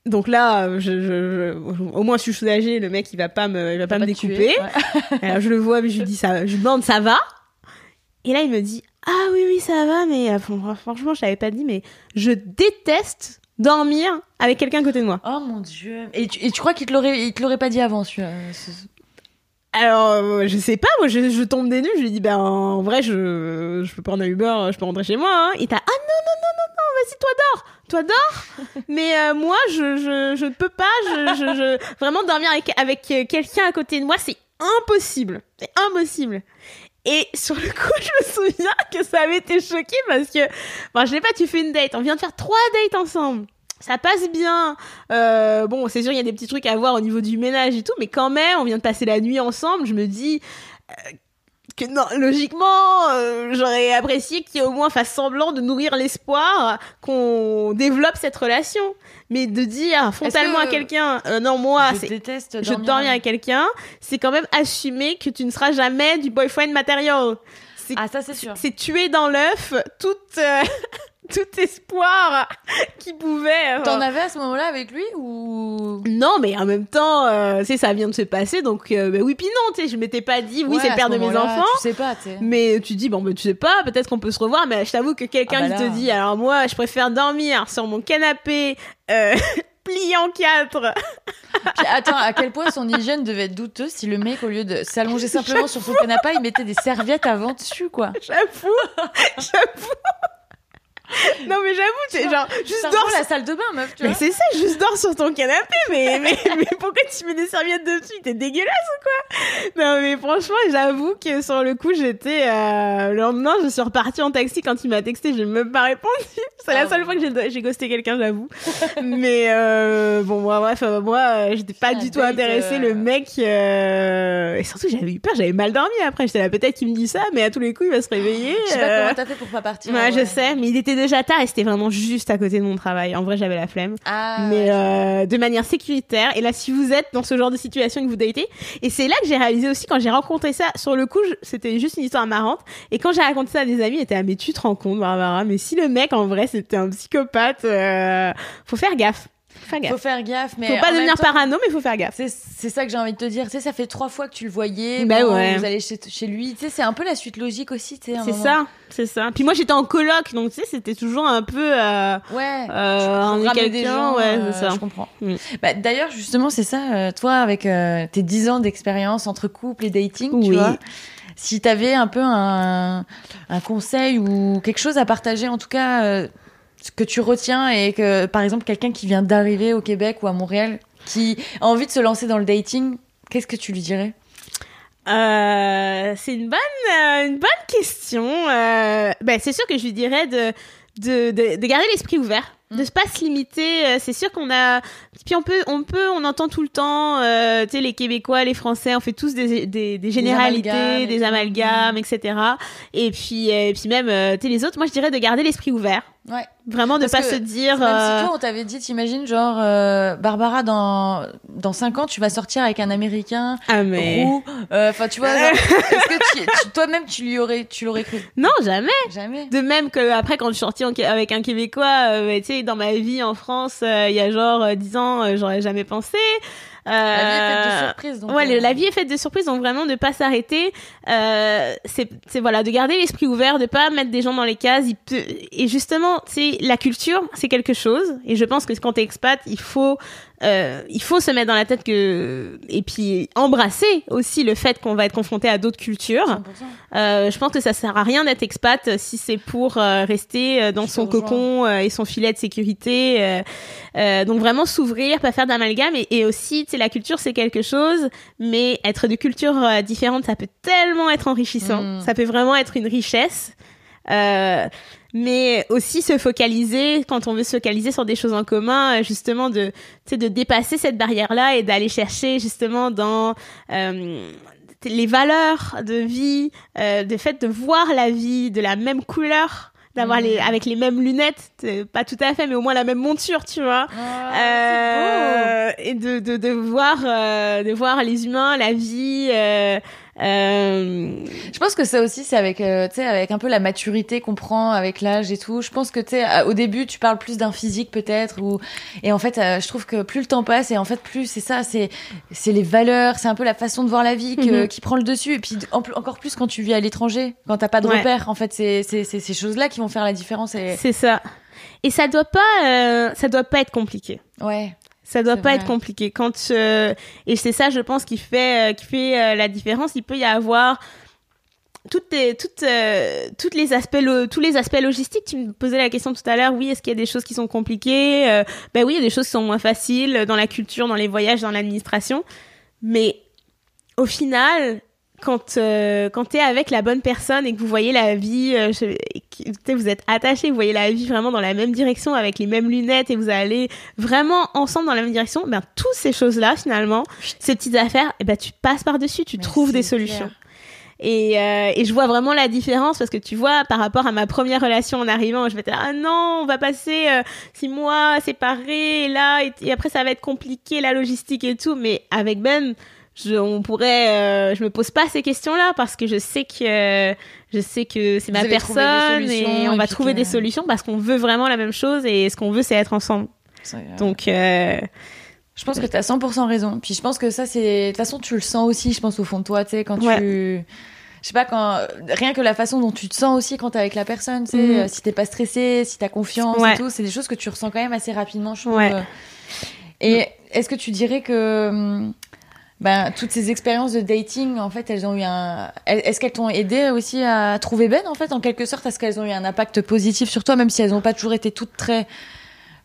Donc là, je, je- je- au moins, je suis soulagée. Le mec, il va pas me, il va pas me découper. tuer. Ouais. Alors, je le vois, mais je lui dis ça, je lui demande, ça va? Et là, il me dit, ah oui, oui, ça va, mais euh, fran- franchement, je t'avais pas dit, mais je déteste dormir avec quelqu'un à côté de moi. Oh mon dieu. Et tu, et tu crois qu'il te l'aurait, il te l'aurait pas dit avant, ce- Alors, euh, je sais pas, moi, je, je tombe des nues, je lui dis, ben, en vrai, je, je peux prendre un Uber, je peux rentrer chez moi, hein. Et t'as, ah non, non, non, non, non, vas-y, toi dors, toi dors. [laughs] Mais euh, moi, je, je, je ne peux pas, je, je, je- vraiment dormir avec, avec euh, quelqu'un à côté de moi, c'est impossible. C'est impossible. Et sur le coup, je me souviens que ça avait été choqué parce que, bon, je sais pas, tu fais une date, on vient de faire trois dates ensemble. Ça passe bien. Euh, bon, c'est sûr, il y a des petits trucs à voir au niveau du ménage et tout, mais quand même, on vient de passer la nuit ensemble. Je me dis euh, que non, logiquement, euh, j'aurais apprécié qu'il au moins fasse semblant de nourrir l'espoir qu'on développe cette relation. Mais de dire frontalement à quelqu'un, euh, non moi, je déteste je dors avec quelqu'un, c'est quand même assumer que tu ne seras jamais du boyfriend matériel. Ah ça c'est sûr. C'est tuer dans l'œuf toute euh, [laughs] tout espoir qui pouvait. Euh, T'en avais à ce moment-là avec lui ou? Non, mais en même temps, euh, c'est ça vient de se passer, donc euh, bah oui puis non, tu sais, je m'étais pas dit oui c'est le père de mes enfants. Tu sais pas, tu sais. Mais tu dis bon bah tu sais pas, peut-être qu'on peut se revoir, mais je t'avoue que quelqu'un ah bah qui te dit alors moi je préfère dormir sur mon canapé. [laughs] Plié en quatre. [laughs] Puis attends, à quel point son hygiène devait être douteuse si le mec, au lieu de s'allonger simplement sur son canapé, il mettait des serviettes avant dessus, quoi. J'avoue, j'avoue. Non mais j'avoue, tu genre juste dors la salle de bain, meuf. Tu mais c'est ça, juste dors sur ton canapé. Mais [laughs] mais, mais pourquoi tu mets des serviettes dessus? T'es dégueulasse ou quoi? Non mais franchement, j'avoue que sur le coup, j'étais euh, le lendemain, je suis repartie en taxi quand il m'a texté, j'ai même pas répondu. [laughs] C'est la ah seule fois que j'ai ghosté quelqu'un, j'avoue. mais euh, bon moi bref, euh, moi euh, j'étais pas du tout intéressée. Le mec et surtout j'avais eu peur, j'avais mal dormi après. J'étais là peut-être qu'il me dit ça, mais à tous les coups il va se réveiller. Je sais pas comment t'as fait pour pas partir. Ouais, je sais, mais il était déjà tard et c'était vraiment juste à côté de mon travail. En vrai, j'avais la flemme. Ah, mais euh, de manière sécuritaire. Et là, si vous êtes dans ce genre de situation que vous datez, et c'est là que j'ai réalisé aussi quand j'ai rencontré ça, sur le coup, c'était juste une histoire marrante. Et quand j'ai raconté ça à des amis, ils étaient ah mais tu te rends compte, Barbara, mais si le mec en vrai c'était un psychopathe, euh, faut faire gaffe. Faut faire gaffe, mais faut pas devenir parano, mais faut faire gaffe. C'est ça que j'ai envie de te dire. Tu sais, ça fait trois fois que tu le voyais. Bah ouais. Vous allez chez, chez lui. Tu sais, c'est un peu la suite logique aussi. Tu sais. C'est ça, c'est ça. Puis moi, j'étais en coloc, donc tu sais, c'était toujours un peu. Euh, ouais. Euh, en des gens, ouais, c'est euh, ça. Je comprends. Bah, D'ailleurs, justement, c'est ça. Euh, toi, avec euh, tes dix ans d'expérience entre couple et dating, oui. tu vois si tu avais un peu un, un, conseil ou quelque chose à partager, en tout cas, ce que tu retiens et que, par exemple, quelqu'un qui vient d'arriver au Québec ou à Montréal, qui a envie de se lancer dans le dating, qu'est-ce que tu lui dirais? Euh, c'est une bonne, euh, une bonne question. Euh, ben, c'est sûr que je lui dirais de, de, de, de garder l'esprit ouvert de pas se limiter. C'est sûr qu'on a puis on peut on peut on entend tout le temps euh, tu sais les québécois les français on fait tous des, des, des généralités des amalgames, etc et puis et puis même tu sais les autres moi je dirais de garder l'esprit ouvert Ouais. Vraiment de pas se dire. Même si toi, on t'avait dit, t'imagines, genre, Barbara, dans, dans 5 ans, tu vas sortir avec un Américain. Ah, mais. Enfin, tu vois, est-ce que toi-même, tu lui aurais, tu l'aurais cru? Non, jamais. Jamais. De même que après, quand je suis sortie avec un Québécois, tu sais, dans ma vie en France, euh, il y a genre 10 euh, ans, euh, j'aurais jamais pensé. Euh, la vie est faite de surprises. Donc ouais, la vie est faite de surprises, donc vraiment de pas s'arrêter. Euh, c'est voilà, de garder l'esprit ouvert, de pas mettre des gens dans les cases. Il peut... Et justement, c'est la culture, c'est quelque chose. Et je pense que quand t'es expat, il faut euh, il faut se mettre dans la tête que et puis embrasser aussi le fait qu'on va être confronté à d'autres cultures. Euh, je pense que ça sert à rien d'être expat si c'est pour euh, rester euh, dans son cocon et son filet de sécurité. donc vraiment s'ouvrir, pas faire d'amalgame et, et, aussi, tu sais, la culture c'est quelque chose, mais être de cultures différentes, ça peut tellement être enrichissant. Mm. Ça peut vraiment être une richesse. Euh, mais aussi se focaliser quand on veut se focaliser sur des choses en commun, euh, justement de, de dépasser cette barrière-là et d'aller chercher justement dans euh, les valeurs de vie, euh, le fait de voir la vie de la même couleur d'avoir les mmh. avec les mêmes lunettes pas tout à fait mais au moins la même monture tu vois ah, euh, et de, de, de voir euh, de voir les humains la vie euh, je pense que ça aussi, c'est avec, euh, tu sais, avec un peu la maturité qu'on prend avec l'âge et tout. Je pense que tu sais, au début, tu parles plus d'un physique peut-être, ou et en fait, euh, je trouve que plus le temps passe et en fait, plus c'est ça, c'est c'est les valeurs, c'est un peu la façon de voir la vie que, mhm. qui prend le dessus. Et puis encore plus quand tu vis à l'étranger, quand t'as pas de repères. En fait, c'est c'est ces choses-là qui vont faire la différence. Et... C'est ça. Et ça doit pas, ça doit pas être compliqué. Ouais. Ça doit pas être compliqué. Quand euh, et c'est ça, je pense, qui fait euh, qui fait euh, la différence. Il peut y avoir toutes les, toutes toutes les aspects tous les aspects logistiques. Tu me posais la question tout à l'heure. Oui, est-ce qu'il y a des choses qui sont compliquées Ben oui, il y a des choses qui sont moins faciles dans la culture, dans les voyages, dans l'administration. Mais au final, quand euh, quand t'es avec la bonne personne et que vous voyez la vie, euh, que, vous êtes attaché, vous voyez la vie vraiment dans la même direction avec les mêmes lunettes et vous allez vraiment ensemble dans la même direction, ben toutes ces choses là finalement, ces petites affaires, et eh ben tu passes par dessus, tu trouves des solutions. Et, euh, et je vois vraiment la différence parce que tu vois, par rapport à ma première relation en arrivant, je vais dire ah non, on va passer euh, six mois séparés, et là, et, après ça va être compliqué la logistique et tout. Mais avec Ben, je, on pourrait, euh, je me pose pas ces questions-là parce que je sais que je sais que c'est ma personne et on va trouver des solutions parce qu'on veut vraiment la même chose et ce qu'on veut c'est être ensemble. Donc euh, je pense que tu as 100% raison. Puis je pense que ça c'est de toute façon tu le sens aussi, je pense au fond de toi, tu sais quand tu je sais pas quand rien que la façon dont tu te sens aussi quand t'es avec la personne, tu sais mm. si t'es pas stressé, si t'as confiance et tout, c'est des choses que tu ressens quand même assez rapidement, je trouve. Et est-ce que tu dirais que hum, ben, toutes ces expériences de dating, en fait, elles ont eu un. Est-ce qu'elles t'ont aidé aussi à trouver Ben, en fait, en quelque sorte? Est-ce qu'elles ont eu un impact positif sur toi, même si elles n'ont pas toujours été toutes très.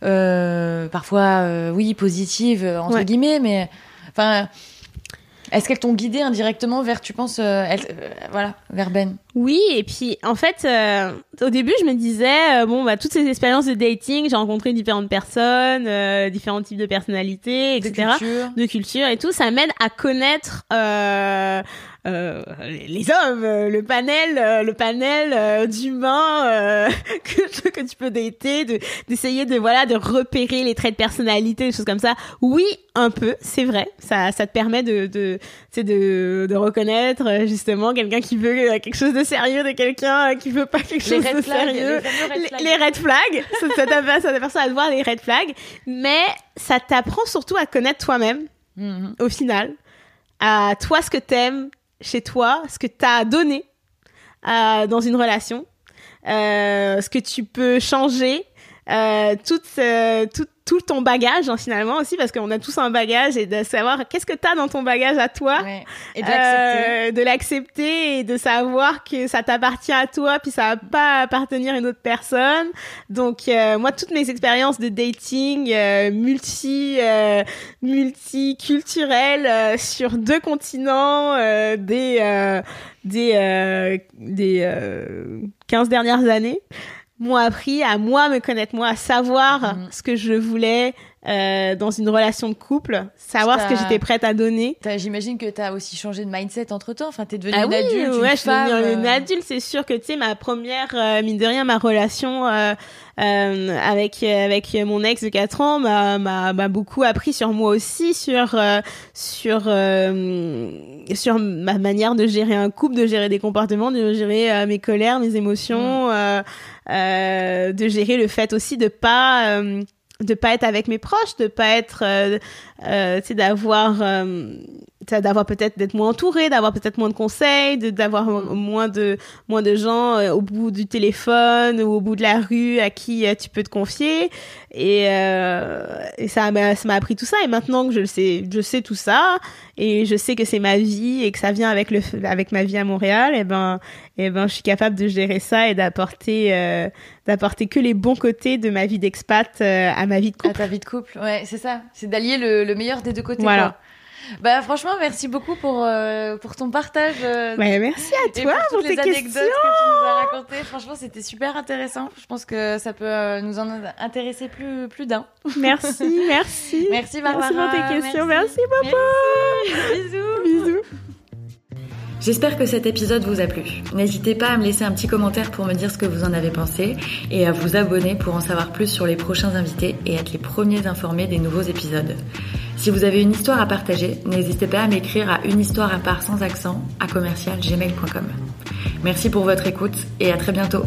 Euh, parfois, euh, oui, positives, entre guillemets, mais. Enfin. Est-ce qu'elles t'ont guidé indirectement vers, tu penses, euh, voilà, vers Ben? Oui, et puis en fait, au début, je me disais, bon, bah, toutes ces expériences de dating, j'ai rencontré différentes personnes, différents types de personnalités, etc., de culture, de culture et tout, ça m'aide à connaître euh, les hommes, euh, le panel, euh, le panel d'humains [laughs] que, que tu peux dater, de d'essayer de voilà de repérer les traits de personnalité, des choses comme ça. Oui, un peu, c'est vrai. Ça ça te permet de de de, de reconnaître justement quelqu'un qui veut quelque chose de sérieux de quelqu'un qui veut pas quelque chose de sérieux. Les, red flags, [laughs] ça, ça t'apprend à voir les red flags, mais ça t'apprend surtout à connaître toi-même. Mm-hmm. Au final, à toi ce que t'aimes, chez toi, ce que tu as donné euh, dans une relation, euh, ce que tu peux changer, euh, toute, toute tout ton bagage hein, finalement aussi parce qu'on a tous un bagage et de savoir qu'est-ce que tu as dans ton bagage à toi. Et de l'accepter. Euh, et de savoir que ça t'appartient à toi puis ça va pas appartenir à une autre personne. Donc euh, moi toutes mes expériences de dating euh, multi euh, multiculturelles sur deux continents des des des 15 dernières années m'ont appris à moi me connaître moi, à savoir mhm. ce que je voulais euh, dans une relation de couple, savoir ce que j'étais prête à donner. J'imagine que tu as aussi changé de mindset entre temps. Enfin, t'es devenue ah une adulte. Ouais, je suis devenue une euh. adulte. C'est sûr que tu sais ma première euh, mine de rien ma relation euh, euh, avec avec mon ex de 4 ans m'a m'a beaucoup appris sur moi aussi sur sur sur ma manière de gérer un couple, de gérer des comportements, de gérer mes colères, mes émotions. Mm. Euh, de gérer le fait aussi de pas euh, de pas être avec mes proches, de pas être, euh, euh d'avoir, euh, d'avoir peut-être d'être moins entouré, d'avoir peut-être moins de conseils, d'avoir moins de moins de gens au bout du téléphone ou au bout de la rue à qui tu peux te confier. Et, et ça m'a ça m'a appris tout ça. Et maintenant que je le sais, je sais tout ça et je sais que c'est ma vie et que ça vient avec le avec ma vie à Montréal. Et ben et ben je suis capable de gérer ça et d'apporter d'apporter que les bons côtés de ma vie d'expat euh, à ma vie de couple. À ta vie de couple, ouais, c'est ça. C'est d'allier le, meilleur des deux côtés. Voilà. Bah franchement, merci beaucoup pour euh, pour ton partage. Euh, merci à toi pour, toutes les anecdotes que tu nous as racontées. Franchement, c'était super intéressant. Je pense que ça peut nous en intéresser plus plus d'un. Merci, [laughs] merci. merci Barbara. Merci pour tes questions. Merci, papa. Bisous. Bisous. J'espère que cet épisode vous a plu. N'hésitez pas à me laisser un petit commentaire pour me dire ce que vous en avez pensé et à vous abonner pour en savoir plus sur les prochains invités et être les premiers informés des nouveaux épisodes. Si vous avez une histoire à partager, n'hésitez pas à m'écrire à une histoire à part sans accent à commercialgmail.com. Merci pour votre écoute et à très bientôt.